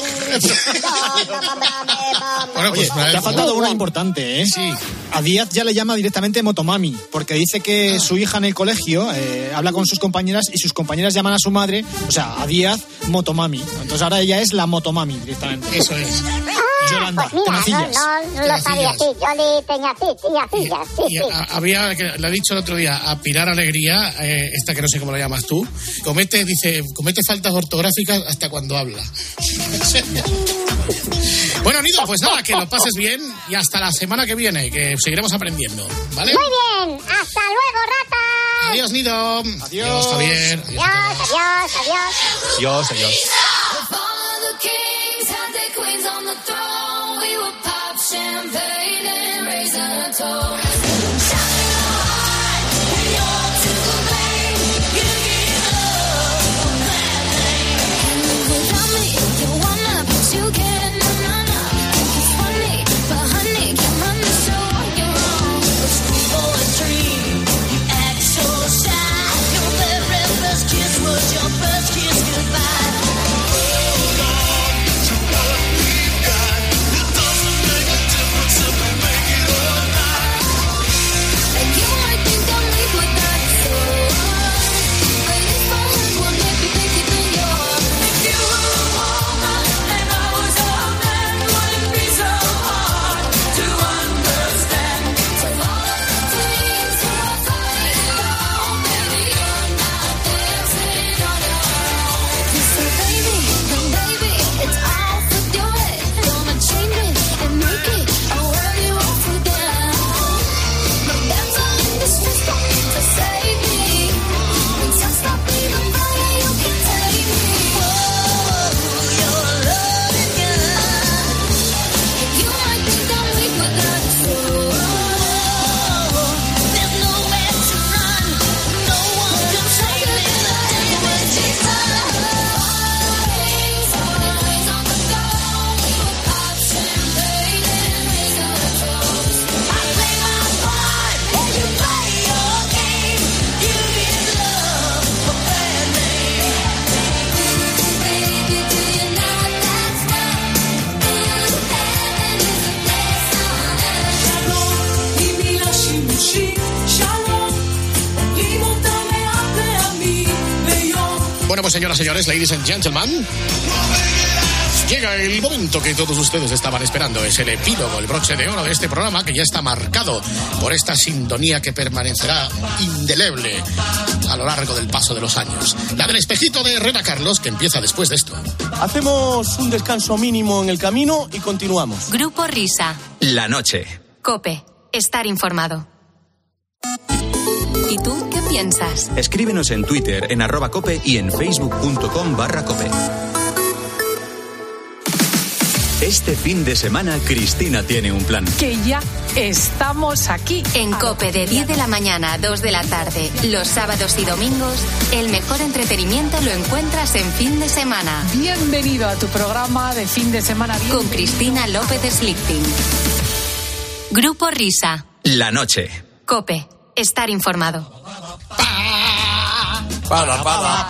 S12: Bueno, pues
S16: Oye, te ha faltado una importante, ¿eh?
S12: Sí.
S16: A Díaz ya le llama directamente Motomami, porque dice que su hija en el colegio eh, habla con sus compañeras y sus compañeras llaman a su madre, o sea, a Díaz, Motomami. Entonces ahora ella es la Motomami directamente.
S12: Eso es.
S16: Yolanda,
S11: Pues mira, no,
S16: Tenacillas.
S11: no, no lo sabía así. Yoli Teñacillas, sí,
S12: Y
S11: sí.
S12: a- había, que le ha dicho el otro día a Pilar Alegría, eh, esta que no sé cómo la llamas tú, comete, dice, comete faltas ortográficas hasta cuando habla. *laughs* bueno, Nido, pues nada, que lo pases bien y hasta la semana que viene, que seguiremos aprendiendo, ¿vale?
S11: Muy bien. Hasta luego, rata.
S12: Adiós, Nido. Adiós, Javier. Adiós.
S11: Adiós, adiós, adiós.
S19: Dios, Dios.
S14: Your
S12: señores, ladies and gentlemen. Llega el momento que todos ustedes estaban esperando. Es el epílogo, el broche de oro de este programa que ya está marcado por esta sintonía que permanecerá indeleble a lo largo del paso de los años. La del espejito de Herrera Carlos, que empieza después de esto.
S18: Hacemos un descanso mínimo en el camino y continuamos.
S6: Grupo Risa.
S5: La noche.
S6: Cope. Estar informado.
S5: Escríbenos en Twitter en arroba cope y en facebook.com barra cope. Este fin de semana Cristina tiene un plan.
S6: Que ya estamos aquí. En Cope de 10 de la mañana a 2 de la tarde, los sábados y domingos, el mejor entretenimiento lo encuentras en fin de semana. Bienvenido a tu programa de fin de semana. Con Cristina López Slichting. Grupo Risa.
S5: La noche.
S6: Cope. Estar informado.
S10: Para, para,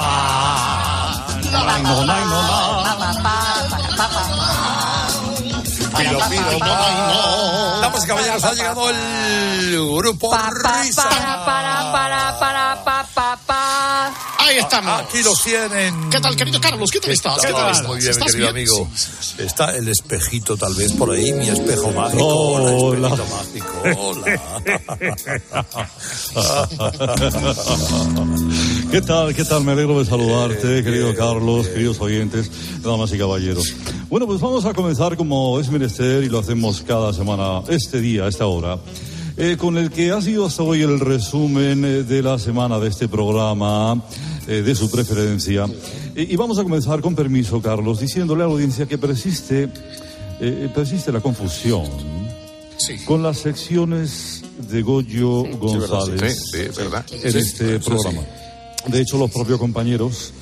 S10: Piro, piro, Damas y caballeros, ha llegado el grupo Risa.
S12: Estamos.
S10: Aquí los tienen.
S12: ¿Qué tal, querido Carlos? ¿Qué tal estás? ¿Qué tal estás?
S10: Muy bien,
S12: ¿Estás
S10: querido
S12: bien?
S10: amigo. Está el espejito tal vez por ahí, mi espejo mágico. Hola, espejito mágico. *laughs*
S20: ¿Qué tal? ¿Qué tal? Me alegro de saludarte, querido Carlos, queridos oyentes, damas y caballeros. Bueno, pues vamos a comenzar como es menester y lo hacemos cada semana, este día, esta hora, eh, con el que ha sido hasta hoy el resumen eh, de la semana de este programa, eh, de su preferencia. Eh, y vamos a comenzar con permiso, Carlos, diciéndole a la audiencia que persiste, eh, persiste la confusión con las secciones de Goyo González
S10: Sí, sí, verdad.
S20: en
S10: Sí,
S20: este programa. De hecho, los propios compañeros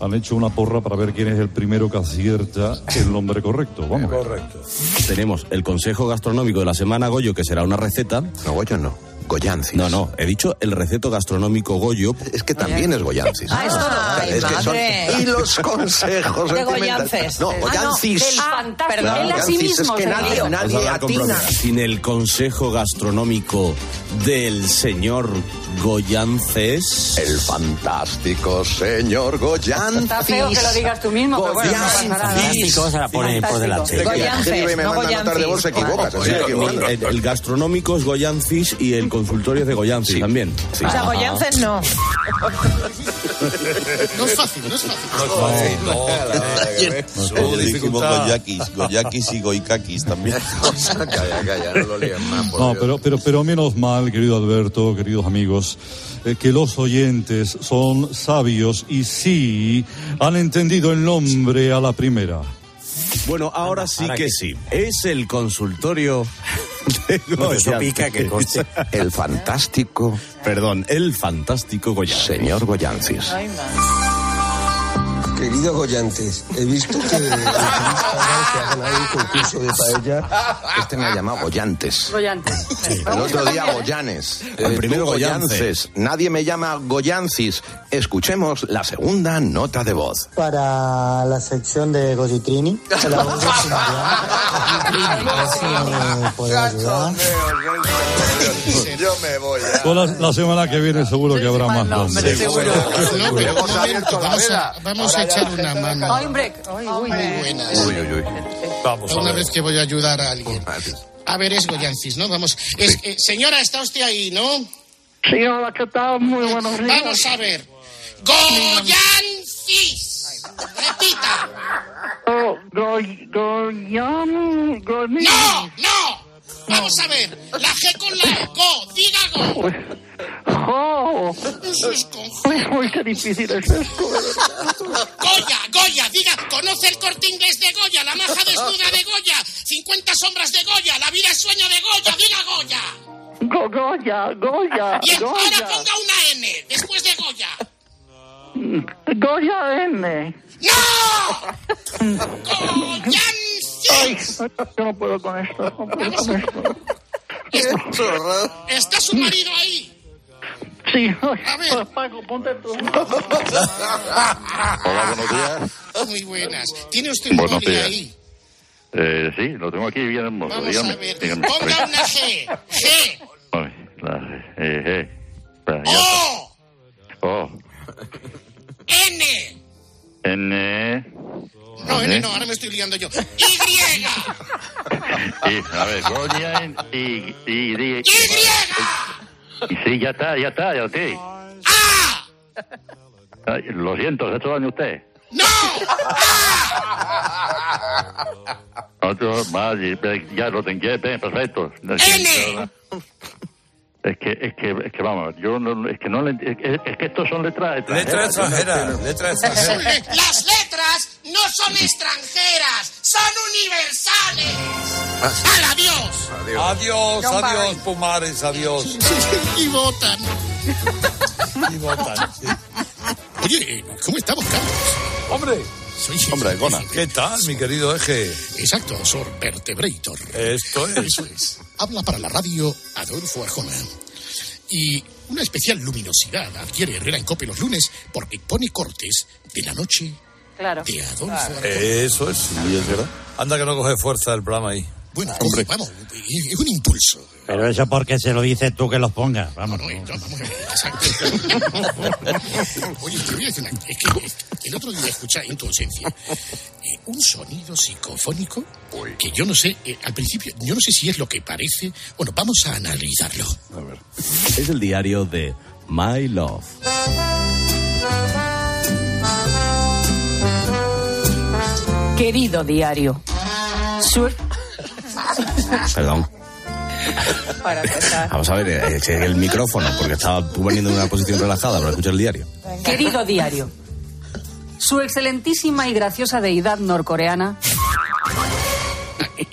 S20: han hecho una porra para ver quién es el primero que acierta el nombre correcto. Vamos.
S10: Correcto.
S21: Tenemos el consejo gastronómico de la semana Goyo, que será una receta.
S10: No, Goyo no.
S22: Goyancis.
S21: No, no, he dicho el receto gastronómico Goyo.
S22: Es que también es Goyancis.
S23: Ah, esto no. Ay,
S22: Es que son-. Y los *laughs* consejos
S23: De. Goyances.
S22: No,
S23: Ah, no,
S22: Goyancis.
S23: del fantástico.
S22: Claro,
S23: Él a sí
S22: Goyancis,
S23: mismo
S22: es que
S23: se
S22: nadie,
S23: dio.
S21: Vamos a
S22: nadie
S21: hablar con
S22: atina.
S21: propiedad. Sin el consejo gastronómico del señor Goyances.
S22: El fantástico señor Goyancis.
S23: Está feo que lo digas tú mismo, pero bueno, no pasa nada.
S21: Fantástico, se la pone por delante.
S23: Goyances, no.
S21: El, el gastronómico es Goyancis y el consultorio es de Goyancis también.
S23: O sea, Goyances no.
S12: No es fácil, no es fácil.
S24: Nosotros dijimos Goyakis, Goyakis y Goikakis también. *laughs*
S22: Calla, calla, no lo líen más. por
S20: No,
S22: Dios.
S20: pero, pero, pero menos mal, querido Alberto, queridos amigos, eh, que los oyentes son sabios y sí han entendido el nombre a la primera.
S21: Bueno, ahora sí que sí. Es el consultorio de *laughs*
S22: No, eso pica, que conste. *laughs* El fantástico
S21: Perdón, el fantástico Goyancis.
S22: señor Goyancis.
S25: Querido Goyantes, he visto que *laughs* que hagan ahí un concurso de paella.
S22: Este me ha llamado Goyantes.
S23: Goyantes.
S22: El otro día Goyanes.
S21: El
S22: Eh,
S21: primero.
S22: Goyances. Nadie me llama Goyancis. Escuchemos la segunda nota de voz.
S25: Para la sección de Goyitrini. *laughs* La voz de Silvia. ¿Me puede ayudar?
S10: Yo me voy. ya.
S20: Pues la, la semana que viene seguro que habrá más nombres.
S12: No, pero un
S10: Hemos
S12: momento,
S10: abierto la
S12: vamos a,
S10: veda.
S12: vamos a echar una mano.
S23: Ay, hombre. Ay, uy.
S12: Muy buenas.
S22: Uy, uy, uy.
S10: Vamos a
S12: Una
S10: ver.
S12: vez que voy a ayudar a alguien. A ver, es Goyancis, ¿no? Vamos. Es, eh, señora, está usted ahí, ¿no?
S26: Sí, hola, ¿qué tal? Muy buenos días.
S12: Vamos a ver. Goyancis. Repita.
S26: Oh, Goy-
S12: No, no. Vamos a ver. La G con la E. Go. Diga go.
S26: Jo.
S12: Eso es con G.
S26: Uy, qué difícil es esto.
S12: Goya, Goya, diga, conoce el corte inglés de Goya, la maja desnuda de Goya, 50 sombras de Goya, la vida es sueño de Goya, diga Goya.
S26: Go, Goya, Goya,
S12: Bien, ahora
S26: Goya.
S12: ponga una N después de Goya.
S26: Goya N.
S12: ¡No!
S26: Ay, yo no puedo con esto, no puedo con esto.
S12: ¿Está su marido ahí?
S26: Sí,
S12: A ver.
S26: Paco, ponte tú.
S27: Hola, buenos días.
S12: Muy buenas. ¿Tiene usted un
S27: Buenos
S12: boli
S27: días.
S12: ahí?
S27: Eh, sí, lo tengo aquí bien hermoso.
S12: Vamos
S27: dígame.
S12: a ver.
S27: dígame.
S12: Ponga una G. G.
S27: Ay, la, eh, eh. Ya
S12: O.
S27: Oh,
S12: N.
S27: N.
S12: No, N no, ahora me estoy liando yo. Y. *laughs*
S27: Y, a ver, Goya en- y, y, y,
S12: Y.
S27: y sí, ya está, ya está, ya ok.
S12: ¡Ah!
S27: Ay, lo siento, ¿se ha hecho daño usted?
S12: ¡No!
S27: Otro más, y, ya lo tengo, perfecto.
S12: N.
S27: Es que, es que, es que vamos, yo no, es que no le, es, que- es que estos son letras
S10: Letra
S27: extranjeras.
S10: extranjera, letra extranjera.
S12: Las letras no son extranjeras, son universales. ¡Al adiós!
S10: Adiós,
S12: John
S10: adiós,
S12: Barry.
S10: Pumares, adiós. *laughs*
S12: Y votan.
S10: Y votan. sí.
S12: Oye, ¿cómo estamos, Carlos?
S10: Hombre,
S12: Soy
S10: hombre, Gona. ¿Qué tal, mi querido eje?
S12: Exacto, Sor Vertebrator.
S10: Esto es.
S12: Eso es. Habla para la radio Adolfo Arjona. Y una especial luminosidad adquiere Herrera en Cope los lunes porque pone cortes de la noche
S23: Claro.
S10: Eso es, sí, es verdad. Anda que no coge fuerza el programa ahí.
S12: Bueno, coge, vamos, es un impulso.
S28: Pero eso porque se lo dices tú que los pongas. Vamos.
S12: No, vamos, exacto. *laughs* Oye, te voy a decir una Es que el otro día escuché en tu ausencia eh, un sonido psicofónico que yo no sé, eh, al principio, yo no sé si es lo que parece. Bueno, vamos a analizarlo.
S21: A ver. Es el diario de My Love.
S23: Querido diario. Sur.
S21: Perdón.
S23: Para.
S21: Vamos a ver, eh, eh, el micrófono, porque estaba tú poniendo en una posición relajada para escuchar el diario.
S23: Querido diario. Su excelentísima y graciosa deidad norcoreana.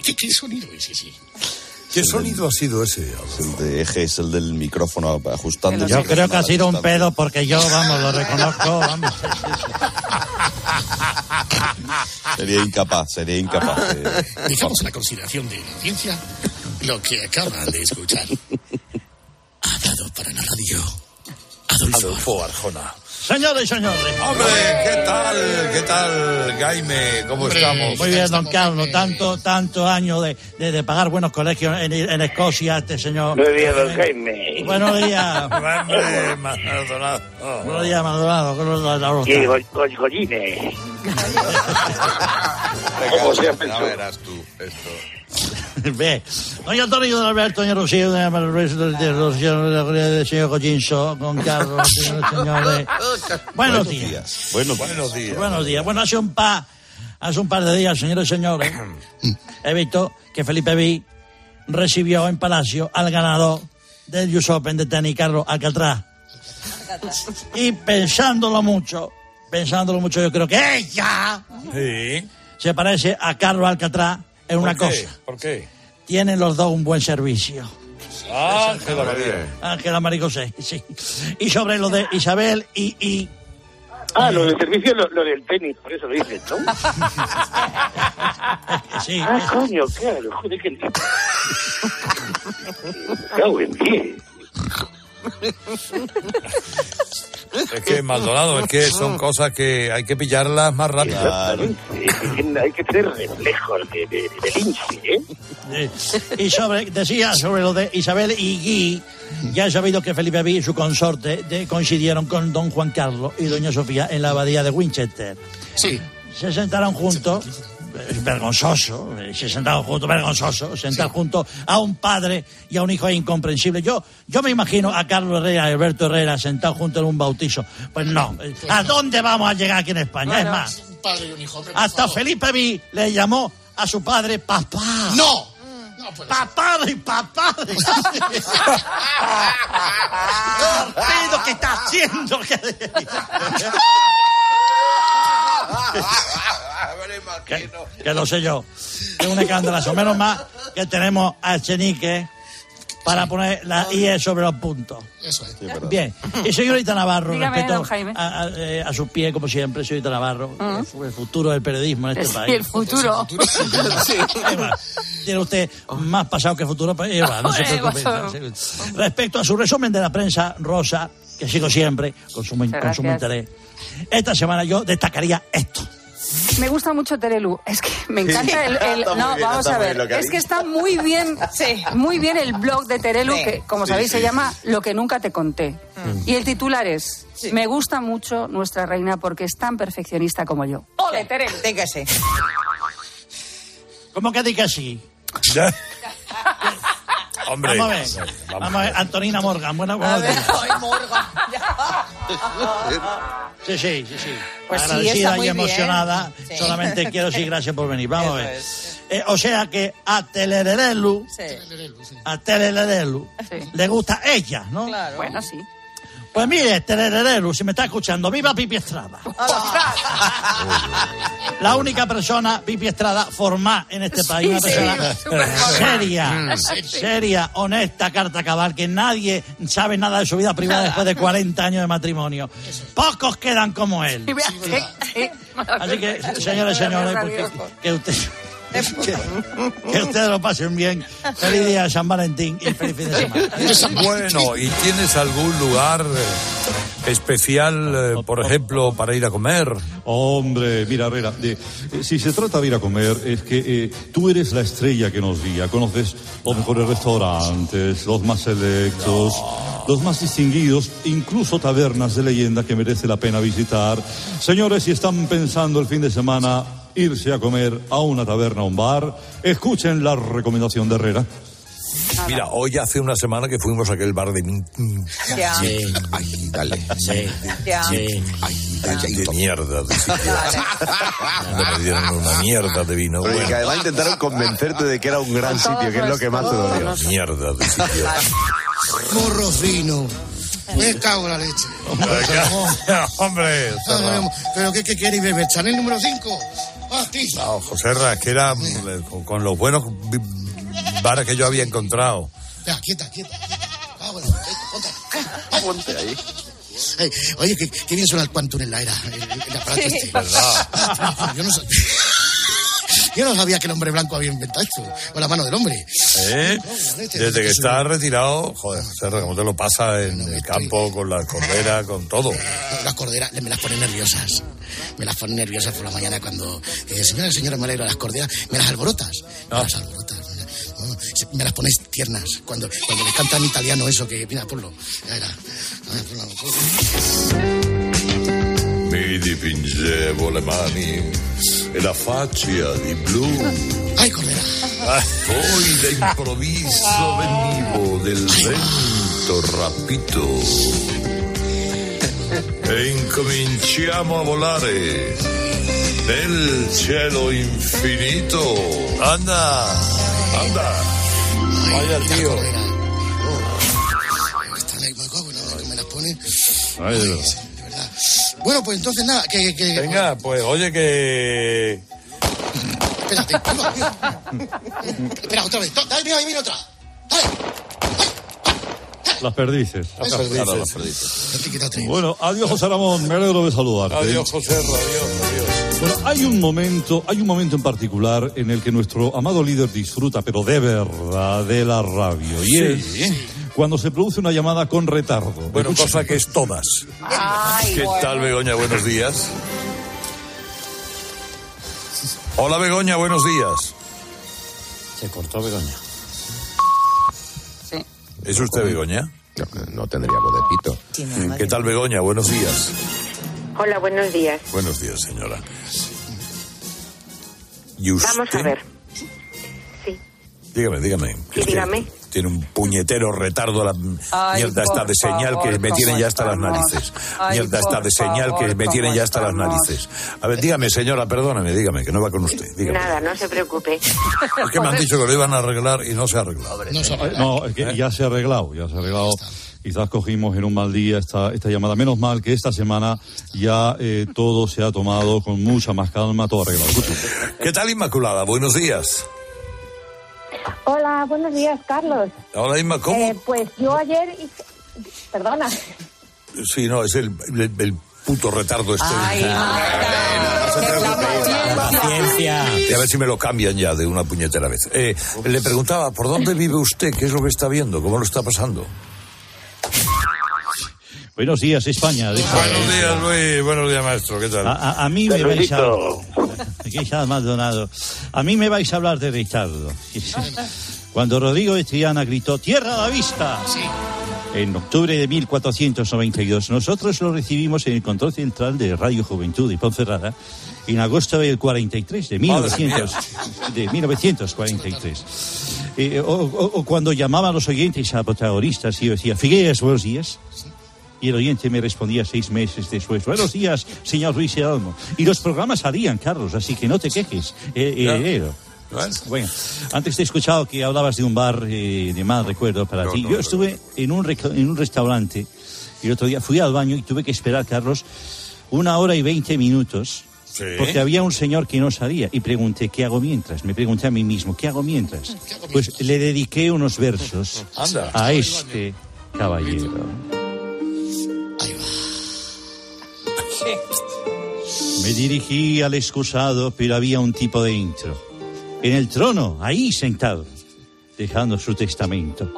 S12: ¿Qué, qué sonido es ese?
S10: ¿Qué sonido ha sido ese?
S24: El de eje es el del micrófono ajustando.
S28: Yo creo que ha sido un pedo porque yo, vamos, lo reconozco, vamos. *laughs* *laughs*
S24: Sería incapaz, sería incapaz. de-
S12: Dejamos a *laughs* la consideración de la audiencia lo que acaban de escuchar. radio. Adolfo.
S10: Adolfo Arjona.
S28: Señores y señores.
S10: Hombre, ¿qué tal? ¿Qué tal, Jaime? ¿Cómo
S28: Hombre,
S10: estamos?
S28: Muy bien, don Carlos. Tanto, tanto años de, de, de pagar buenos colegios en, en Escocia, este señor.
S26: Buenos días, don
S28: Eh,
S26: Jaime.
S28: Buenos días. *laughs*
S10: Hombre, Maldonado.
S28: Buenos días, Maldonado.
S26: Y go- go- gollines.
S10: ¿Cómo
S26: se ha
S24: Ya verás tú esto.
S28: Ve, doña Antonio de Alberto, doña Rocío, doña María Luisa, de Rocío, del señor Collinso, con Carlos, señores, señores. *laughs* Buenos días.
S24: Buenos
S10: Buenos días.
S28: Buenos días. Bueno, hace un par, hace un par de días, señores y señores, *clears throat* he visto que Felipe Vi recibió en Palacio al ganador del US Open de tenis, Carlos Alcatraz. Y pensándolo mucho, pensándolo mucho, yo creo que ella
S10: Sí.
S28: se parece a Carlos Alcatraz en una cosa.
S10: ¿Por qué?
S28: Tienen los dos un buen servicio.
S10: Ángela María.
S28: Ángela Maricosé, sí. Y sobre lo de Isabel y... y
S26: Ah, lo del servicio, lo, lo del tenis, por eso lo dices, ¿no? *laughs*
S28: sí,
S26: Ah, coño, claro, joder, que... Cago en diez.
S10: Es que, Maldonado, es que son cosas que hay que pillarlas más rápido.
S26: Exactamente. Hay que tener reflejos de, de, ¿eh?
S28: y sobre, decía sobre lo de Isabel y Guy, ya he sabido que Felipe Vi y su consorte de- coincidieron con don Juan Carlos y doña Sofía en la abadía de Winchester.
S12: Sí.
S28: Se sentaron juntos, vergonzoso, eh, se sentaron juntos, vergonzoso, sentar juntos a un padre y a un hijo es incomprensible. Yo, yo me imagino a Carlos Herrera y Alberto Herrera sentados juntos en un bautizo. Pues no, eh, ¿a dónde vamos a llegar aquí en España? Es más,
S12: Un padre y un hijo. hombre, por
S28: hasta
S12: favor.
S28: Felipe Vi le llamó a su padre papá.
S12: ¡No! No puede ser.
S28: Papá de papá *laughs* ¿qué está haciendo? *laughs* *laughs* que, que lo sé yo. Es un escandalazo. Menos mal que tenemos a Chenique para poner la IE sobre los puntos.
S12: Eso es.
S28: Bien. Y señorita Navarro,
S23: Dígame,
S28: respeto
S23: don Jaime.
S28: a, a, eh, a sus pies, como siempre, señorita Navarro, el fu- el futuro del periodismo en este
S23: Sí,
S28: país.
S23: el futuro.
S28: Eva, *laughs* Tiene usted más pasado que futuro, pero Eva, no se
S23: Eva,
S28: preocupe. Respecto a su resumen de la prensa rosa, que sigo siempre con su, con sumo
S23: gracias.
S28: interés, esta semana yo destacaría esto.
S23: Me gusta mucho Terelu. Es que me encanta el. no,
S24: bien,
S23: vamos a ver.
S24: que
S23: Es que está muy bien, muy bien el blog de Terelu,
S29: Sí.
S23: que como
S24: Sí,
S23: sabéis
S24: sí.
S23: se llama Lo que nunca te conté. Y el titular es: Me gusta mucho nuestra reina porque es tan perfeccionista como yo. ¡Ole, Terelu!
S29: Ser.
S28: ¿Cómo que diga así?
S10: Ya. *laughs* Hombre.
S28: Vamos a ver. Vamos a ver. Antonina Morgan, buena
S29: A
S28: buenos
S29: ver,
S28: días.
S29: ay, Morgan.
S28: Sí, sí, sí, sí.
S29: Pues sí,
S28: Agradecida
S29: está muy
S28: y emocionada.
S29: Sí.
S28: Solamente quiero decir gracias por venir. Vamos a ver. Eh, o sea que a Telerelu,
S29: Sí,
S28: a Telerelu,
S23: Sí.
S28: le gusta ella, ¿no?
S29: claro.
S23: Bueno, sí.
S28: Pues mire, Telerelu, si me está escuchando, viva Pipi Estrada. *laughs* La única persona, Pipi Estrada, formada en este país, una persona
S23: súper formada.
S28: seria, seria, honesta, carta cabal, que nadie sabe nada de su vida privada *laughs* después de 40 años de matrimonio. Pocos quedan como él. Así que, señores y señores, que usted... Que, ustedes lo pasen bien. Feliz día de San Valentín y feliz fin de semana.
S10: Bueno, ¿y tienes algún lugar eh, especial, eh, por ejemplo, para ir a comer?
S20: Hombre, mira, Herrera, de- eh, si se trata de ir a comer, es que eh, tú eres la estrella que nos guía. Conoces los mejores restaurantes, los más selectos, los más distinguidos, incluso tabernas de leyenda que merece la pena visitar. Señores, si están pensando el fin de semana irse a comer a una taberna o un bar, escuchen la recomendación de Herrera.
S10: Mira, hoy hace una semana que fuimos a aquel bar de...
S29: Ya.
S24: Ay, dale.
S29: Ya.
S10: Ay, de mierda de *laughs* sitio. Donde me dieron una mierda de vino. Bueno,
S21: además intentaron convencerte de que era un gran sitio, que es lo que más te dolió.
S10: una mierda de sitio.
S12: Morro fino. Me cago en la leche.
S10: Hombre,
S12: Ah, ¿Pero qué, qué queréis beber? ¿Chanel número 5?
S10: No, José Ra, que era eh, con, los buenos bares que yo había encontrado.
S12: Ya, quieta, quieta. Ah, bueno, eh, ponte. *laughs*
S21: Ponte ahí.
S12: Ay, oye, qué, qué bien suena el Quantum en la era. El, el aparato
S23: Sí,
S12: este.
S10: ¿Verdad? *laughs*
S12: Yo no sé. Yo no sabía que el hombre blanco había inventado esto, con la mano del hombre.
S10: ¿Eh? Desde que está retirado, joder, José, ¿cómo te lo pasa en el campo, con la cordera, con todo?
S12: Las corderas me las ponen nerviosas. Me las ponen nerviosas por la mañana cuando, eh, señora, señora, me alegro las corderas, me las alborotas. Me las alborotas. me las- no, se- me las pones tiernas. Cuando, cuando les cantan en italiano eso, que, mira, ponlo. Era. Ah, ponlo, ponlo.
S10: Mi dipingevo le mani e la faccia di blu.
S12: Ai, cordera.
S10: Poi d'improvviso venivo del vento rapito. E incominciamo a volare nel cielo infinito. Anda, anda. Vaya tío.
S12: Esta ley, me cago en la- que me las pone.
S10: Ay, de verdad.
S12: Bueno, pues entonces nada, que. que
S10: Venga, pues oye que...
S12: Espérate. Espera, otra vez. Dale, mira, mira otra.
S28: Las perdices.
S12: Las perdices.
S28: Claro, las perdices. Bueno, adiós José Ramón, me alegro de saludarte.
S10: Adiós, José, adiós, adiós.
S28: Bueno, hay un momento, hay un momento en particular en el que nuestro amado líder disfruta, pero de verdad, de la radio. Y
S10: Sí.
S28: es cuando se produce una llamada con retardo.
S10: Bueno,
S28: Escucha.
S10: cosa que es todas. ¿Qué tal, Begoña? Buenos días. Hola, Begoña, buenos días.
S30: Se cortó Begoña.
S10: ¿Es usted Begoña?
S31: No, tendría voz de pito.
S10: ¿Qué tal, Begoña? Buenos días.
S32: Hola, buenos días.
S10: Buenos días, señora. ¿Y usted?
S32: Vamos a ver.
S10: Dígame, dígame.
S32: Sí, dígame.
S10: Tiene un puñetero retardo la
S32: Ay,
S10: mierda está de señal que me tienen ya hasta las
S32: ¿cómo
S10: narices.
S32: Ay,
S10: Mierda está de señal que me tienen
S32: ¿cómo
S10: ya hasta las narices. A ver, dígame, señora, perdóname, dígame, que no va con usted. Dígame.
S32: Nada, no se preocupe.
S10: Es que me han dicho que lo iban a arreglar y no se ha arreglado.
S28: No, es que ya se ha arreglado, ya se ha arreglado. Quizás cogimos en un mal día esta, esta llamada. Menos mal que esta semana ya eh, todo se ha tomado con mucha más calma, todo arreglado.
S10: ¿Qué tal, Inmaculada? Buenos días.
S23: Hola, buenos días, Carlos.
S10: Hola, Inma, ¿cómo?
S23: Eh, pues yo ayer hice... Perdona.
S10: Sí, no, es el, el, el puto retardo este.
S23: Ay,
S10: paciencia. Y a ver si me lo cambian ya de una puñetera vez. Eh, le preguntaba, ¿por dónde vive usted? ¿Qué es lo que está viendo? ¿Cómo lo está pasando?
S28: Buenos días, España.
S10: Buenos días, Luis. Buenos días, maestro. ¿Qué tal?
S28: A, a- a mí me vais a... Maldonado. A mí me vais a hablar de Ricardo. *laughs* Cuando Rodrigo de Triana gritó ¡Tierra a la vista! En octubre de 1492, nosotros lo recibimos en el control central de Radio Juventud de Ponferrada en agosto del 43, de, 1900, de 1943. Eh, o, o- o cuando llamaban los oyentes a protagonistas y yo decía, Figueras, buenos días. Y el oyente me respondía seis meses después, buenos días, señor Luis Hidalgo. Y los programas salían, Carlos, así que no te quejes. Eh, eh,
S10: Ya.
S28: eh, Bueno, antes te he escuchado que hablabas de un bar eh, de mal recuerdo para ti. Yo estuve en un, en un restaurante y el otro día fui al baño y tuve que esperar, Carlos, una hora y veinte minutos. Porque había un señor que no salía y pregunté, ¿qué hago mientras? Me pregunté a mí mismo, ¿qué hago mientras? Pues le dediqué unos versos
S10: Anda.
S28: a este caballero. Me dirigí al excusado, pero había un tipo dentro. En el trono, ahí sentado, dejando su testamento.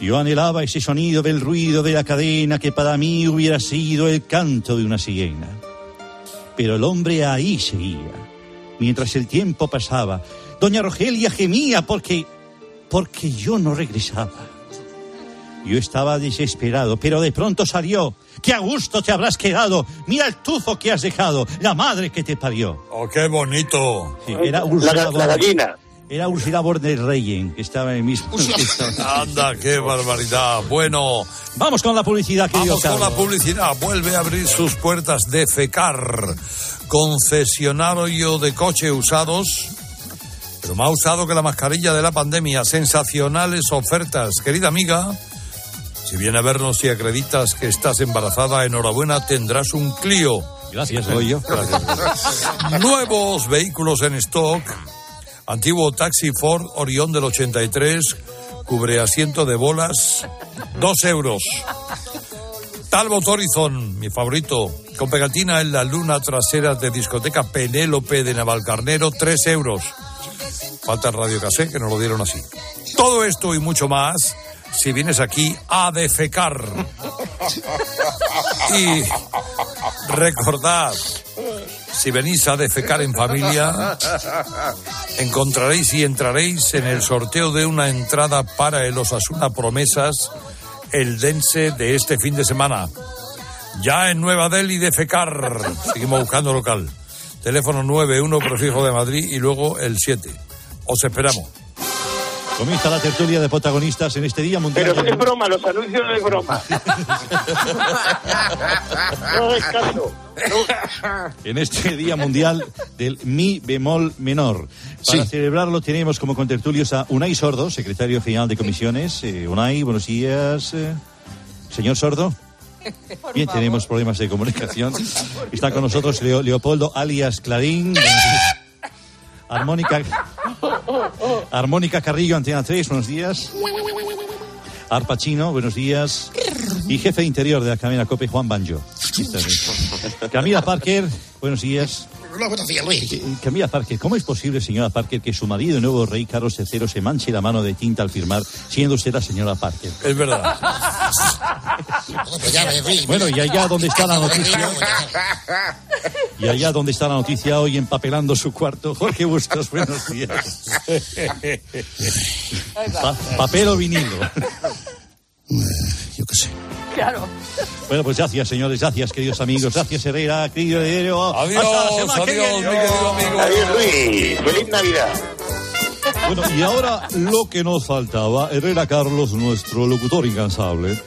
S28: Yo anhelaba ese sonido del ruido de la cadena que para mí hubiera sido el canto de una sirena. Pero el hombre ahí seguía. Mientras el tiempo pasaba, doña Rogelia gemía porque... porque yo no regresaba. Yo estaba desesperado, pero de pronto salió. ¡Qué a gusto te habrás quedado! Mira el tufo que has dejado, la madre que te parió.
S10: ¡Oh, qué bonito!
S28: Sí, era Úrsula Born- Era Úrsula von der Leyen, que estaba en el mismo... *laughs*
S10: Anda, qué barbaridad. Bueno.
S28: Vamos con la publicidad, querido
S10: Vamos con la publicidad. Vuelve a abrir sus puertas de FECAR, concesionario de coche usados. Pero más usado que la mascarilla de la pandemia. Sensacionales ofertas. Querida amiga, si viene a vernos y acreditas que estás embarazada, enhorabuena, tendrás un Clio.
S28: Gracias, voy yo.
S10: Gracias. Nuevos vehículos en stock. Antiguo taxi Ford Orión del 83, cubre asiento de bolas, dos euros. Talbot Horizon, mi favorito, con pegatina en la luna trasera de discoteca Penélope de Navalcarnero, 3 euros. Falta radio casé, que nos lo dieron así. Todo esto y mucho más, si vienes aquí a defecar. Y recordad, si venís a defecar en familia, encontraréis y entraréis en el sorteo de una entrada para el Osasuna Promesas, el dense de este fin de semana. Ya en Nueva Delhi defecar. Seguimos buscando local. Teléfono 91 prefijo de Madrid y luego el 7. Os esperamos.
S20: Comienza la tertulia de protagonistas en este Día Mundial.
S26: Pero
S20: del-
S26: es broma, los anuncios es broma. *laughs* no es caso.
S20: en este Día Mundial del Mi bemol menor. Para
S12: Sí.
S20: celebrarlo tenemos como contertulios a Unai Sordo, secretario general de comisiones. Eh, Unai, buenos días. eh. Señor Sordo. Bien, tenemos problemas de comunicación. *laughs* Está con nosotros Leo- Leopoldo alias Clarín. *laughs* Armónica, Armónica Carrillo, Antena 3, buenos días. Arpa Chino, buenos días. Y jefe de interior de la Camina Cope, Juan Banjo. *laughs* Camila Parker, buenos días.
S12: Hola, buenos días, Luis.
S20: Eh, Camila Parker, ¿cómo es posible, señora Parker, que su marido, el nuevo rey Carlos III, se manche la mano de tinta al firmar, siendo usted la señora Parker?
S10: Es verdad.
S12: Pues.
S20: Bueno, y allá donde está la noticia, y allá donde está la noticia hoy empapelando su cuarto, Jorge Bustos, buenos días. Pa- papel o vinilo.
S12: Yo qué sé.
S23: Claro.
S20: Bueno, pues gracias, señores, gracias, queridos amigos, gracias, Herrera, querido heredero.
S10: Adiós,
S20: Hasta la semana que
S10: adiós,
S20: viene.
S10: mi querido amigo.
S26: Adiós, Luis. Feliz Navidad.
S20: Bueno, y ahora lo que nos faltaba, Herrera Carlos, nuestro locutor incansable,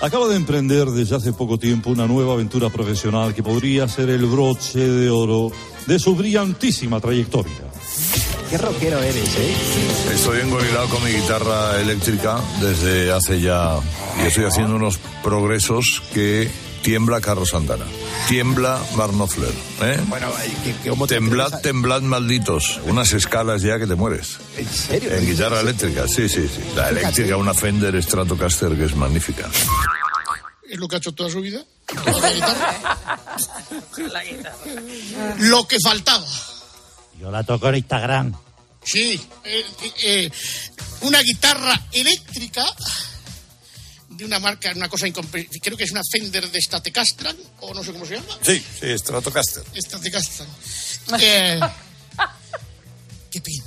S20: acaba de emprender desde hace poco tiempo una nueva aventura profesional que podría ser el broche de oro de su brillantísima trayectoria.
S33: Qué rockero eres, ¿eh?
S34: Estoy engorilado con mi guitarra eléctrica desde hace ya. Y estoy haciendo unos progresos que tiembla Carlos Santana. Tiembla Barnofler. ¿eh?
S33: Bueno, ¿qué, qué, cómo te
S34: Temblad, temblad, malditos. Unas escalas ya que te mueres.
S33: ¿En serio?
S34: En guitarra eléctrica, sí, sí, sí. La eléctrica, una Fender Stratocaster que es magnífica.
S12: Es lo que ha hecho toda su vida. Con *laughs* la guitarra. Lo que faltaba.
S28: Yo la toco en Instagram.
S12: Sí, eh, una guitarra eléctrica de una marca, una cosa incomprensible. Creo que es una Fender de Statecastran, o no sé cómo se llama.
S10: Sí, sí, Stratocaster.
S12: Statecastran. *laughs* Eh, qué pena.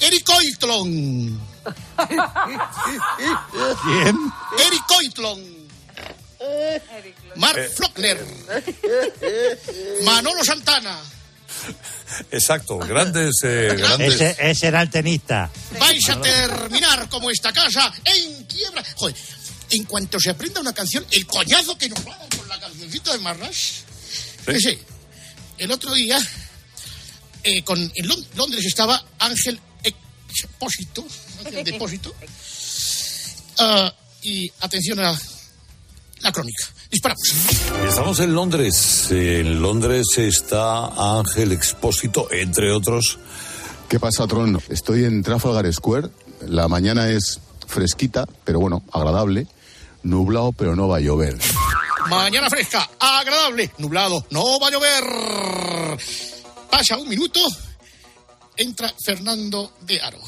S12: Eric Oitlon. *laughs*
S20: ¿Quién?
S12: Eric Oitlon. Mark
S10: Eh.
S12: Flockner. Manolo Santana.
S10: Exacto, grandes, eh, grandes.
S28: Ese, ese era el tenista.
S12: vais a terminar como esta casa en quiebra. Joder, en cuanto se aprenda una canción, el coñazo que nos va a dar con la cancioncita de Marras. Sí. sí. El otro día, eh, con, en Lon- Londres estaba Ángel Expósito, Ángel Depósito. *laughs* Ah, y atención a la crónica. Disparamos.
S34: Estamos en Londres. En Londres está Ángel Expósito, entre otros.
S35: ¿Qué pasa, Tron? Estoy en Trafalgar Square. La mañana es fresquita, pero bueno, agradable. Nublado, pero no va a llover.
S12: Mañana fresca, agradable, nublado, no va a llover. Pasa un minuto, entra Fernando de Aro.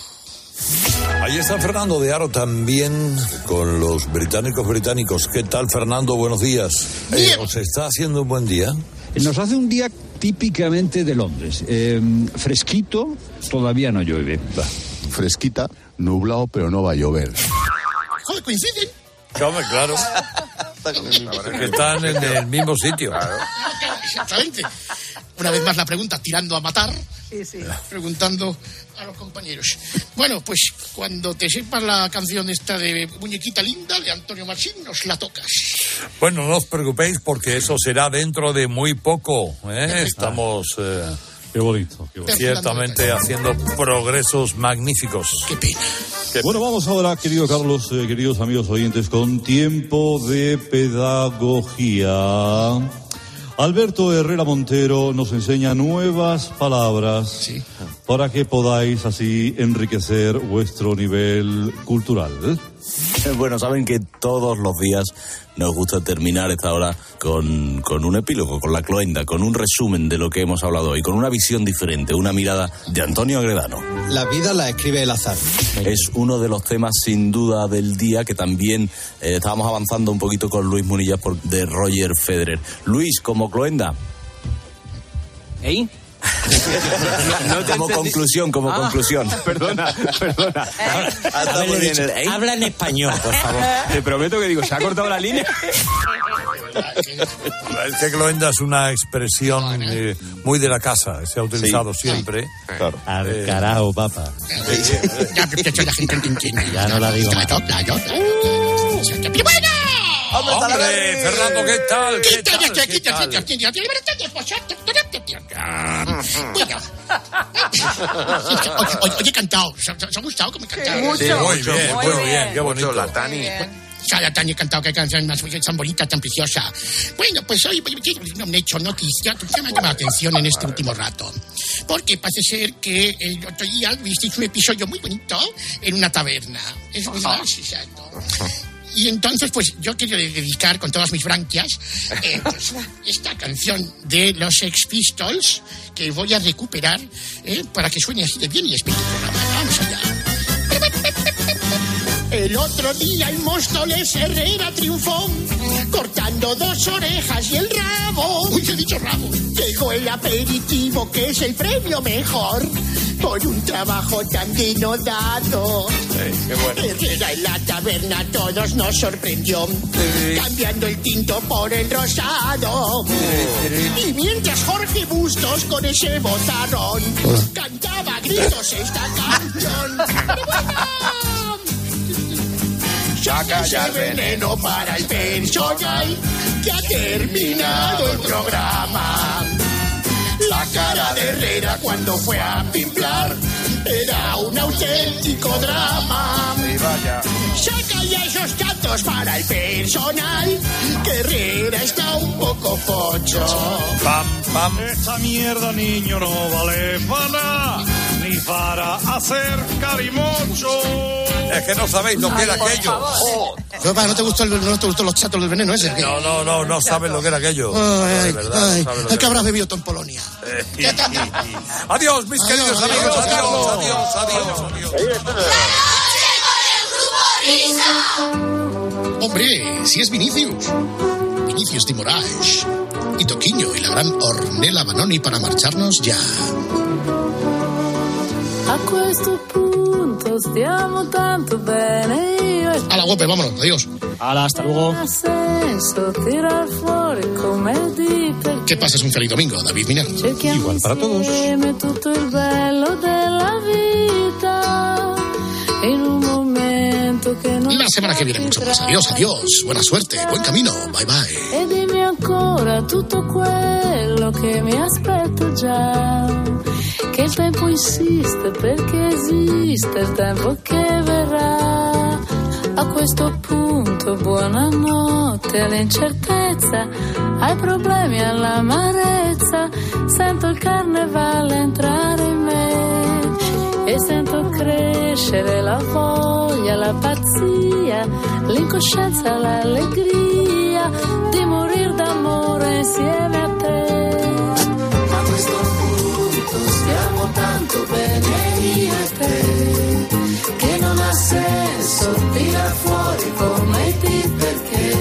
S34: Ahí está Fernando de Aro también con los británicos británicos. ¿Qué tal, Fernando? Buenos días. Eh, ¿Os está haciendo un buen día?
S36: Nos hace un día típicamente de Londres. Eh, fresquito, todavía no llueve.
S35: Fresquita, nublado, pero no va a llover.
S12: Joder, coinciden.
S10: Claro. *laughs* que están en el mismo sitio.
S12: Exactamente. Una vez más la pregunta, tirando a matar,
S23: Sí, sí.
S12: preguntando a los compañeros. Bueno, pues cuando te sepas la canción esta de Muñequita Linda de Antonio Machín, nos la tocas.
S10: Bueno, no os preocupéis porque eso será dentro de muy poco. ¿eh? Estamos eh,
S20: Qué bonito, qué bonito.
S10: ciertamente haciendo progresos magníficos.
S12: Qué pena.
S20: Bueno, vamos ahora, querido Carlos, eh, queridos amigos oyentes, con tiempo de pedagogía. Alberto Herrera Montero nos enseña nuevas palabras para que podáis así enriquecer vuestro nivel cultural. *laughs*
S21: Bueno, saben que todos los días nos gusta terminar esta hora con, con un epílogo, con la cloenda, con un resumen de lo que hemos hablado hoy, con una visión diferente, una mirada de Antonio Agredano.
S33: La vida la escribe el azar.
S21: Es uno de los temas sin duda del día que también eh, estábamos avanzando un poquito con Luis Munillas por, de Roger Federer. Luis, como cloenda.
S37: ¿Eh?
S21: Como conclusión, como
S37: Ah.
S21: conclusión.
S37: Perdona, perdona.
S21: Bien
S37: dicho,
S21: el- ¿eh?
S37: Habla en español, por favor. Te prometo que digo, se ha cortado la línea.
S10: Es que cloenda es una expresión eh, muy de la casa, se ha utilizado
S21: Sí.
S10: siempre.
S21: Claro.
S36: Al carajo, papá.
S12: Ya,
S36: no la digo más.
S12: Claro, claro. ¡Pero bueno!
S10: Hombre, Fernando, ¿qué tal? ¿Qué
S12: Quita,
S10: tal? ¿Qué
S12: quita,
S10: tal?
S12: quita, quita, quita, Bueno. Oye, oye, oye, he cantado. ¿Se ha gustado cómo he cantado?
S10: Mucho. Sí, muy bien, muy bien, qué bonito.
S22: la Tani.
S12: Ya, la Tani he cantado, qué canción más tan bonita, tan preciosa. Bueno, pues hoy me he hecho noticia que me ha llamado la atención en este último rato. Porque parece ser que el otro día visteis un episodio muy bonito en una taberna. Es verdad, sí, exacto. Y entonces, pues yo quiero dedicar con todas mis branquias eh, *laughs* pues, esta canción de los Sex Pistols que voy a recuperar eh, para que suene así de bien y espíritu. Vamos allá. El otro día el Móstoles Herrera triunfó, cortando dos orejas y el rabo. Uy, ¿qué he dicho rabo? Llegó el aperitivo, que es el premio mejor, por un trabajo tan denodado. Herrera en la taberna a todos nos sorprendió, cambiando el tinto por el rosado. Y mientras Jorge Bustos con ese bozarrón cantaba a gritos esta canción. ¡Pero bueno! Saca ya el veneno para el personal que ha terminado el programa. La cara de Herrera cuando fue a pimplar era un auténtico drama. Saca ya esos cantos para el personal que Herrera está un poco pocho.
S10: Pam, pam.
S20: Esta mierda, niño, no vale para nada, para hacer carimocho.
S10: Es que no sabéis lo que era aquello.
S12: ¿No, ¿no te gustó el- no te gustó los chatos del veneno ese?
S10: No, no, no, no sabes lo que era aquello.
S12: Ay,
S10: verdad, no
S12: ay,
S10: que
S12: que habrás bebido tú en Polonia. *laughs*
S10: Adiós, mis
S12: Adiós,
S10: queridos
S12: adiós,
S10: amigos. Adiós, adiós, adiós.
S12: Hombre, si es Vinicius. Vinicius de Moraes. Y Toquiño y la gran Ornella Banoni para marcharnos ya.
S38: A questo punto stiamo tanto bene io e
S12: A la guape, vámonos, adiós.
S28: Hala, hasta luego.
S38: ha senso tirar fuori come di per
S12: Que pases un feliz domingo, David
S38: cerchiamo
S12: Igual para todos. La semana que viene mucho más. Adiós, adiós. Buena suerte, buen camino. Bye bye.
S38: E dimmi ancora tutto quello che mi aspetto già. Che il tempo insiste perché esiste il tempo che verrà. A questo punto buonanotte all'incertezza, ai problemi all'amarezza. Sento il carnevale entrare in me e sento crescere la voglia, la pazzia, l'incoscienza, l'allegria di morire d'amore insieme a te. A questo punto stiamo tanto bene io e te, che non ha senso tirar fuori come ti perché.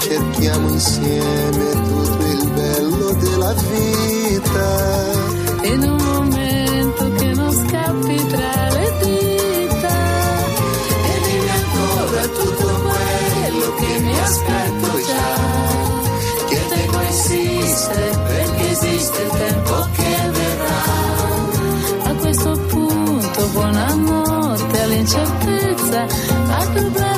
S25: Cerchiamo insieme tutto il bello della vita.
S38: In un momento esiste il tempo che verrà. A questo punto buonanotte all'incertezza Ai problemi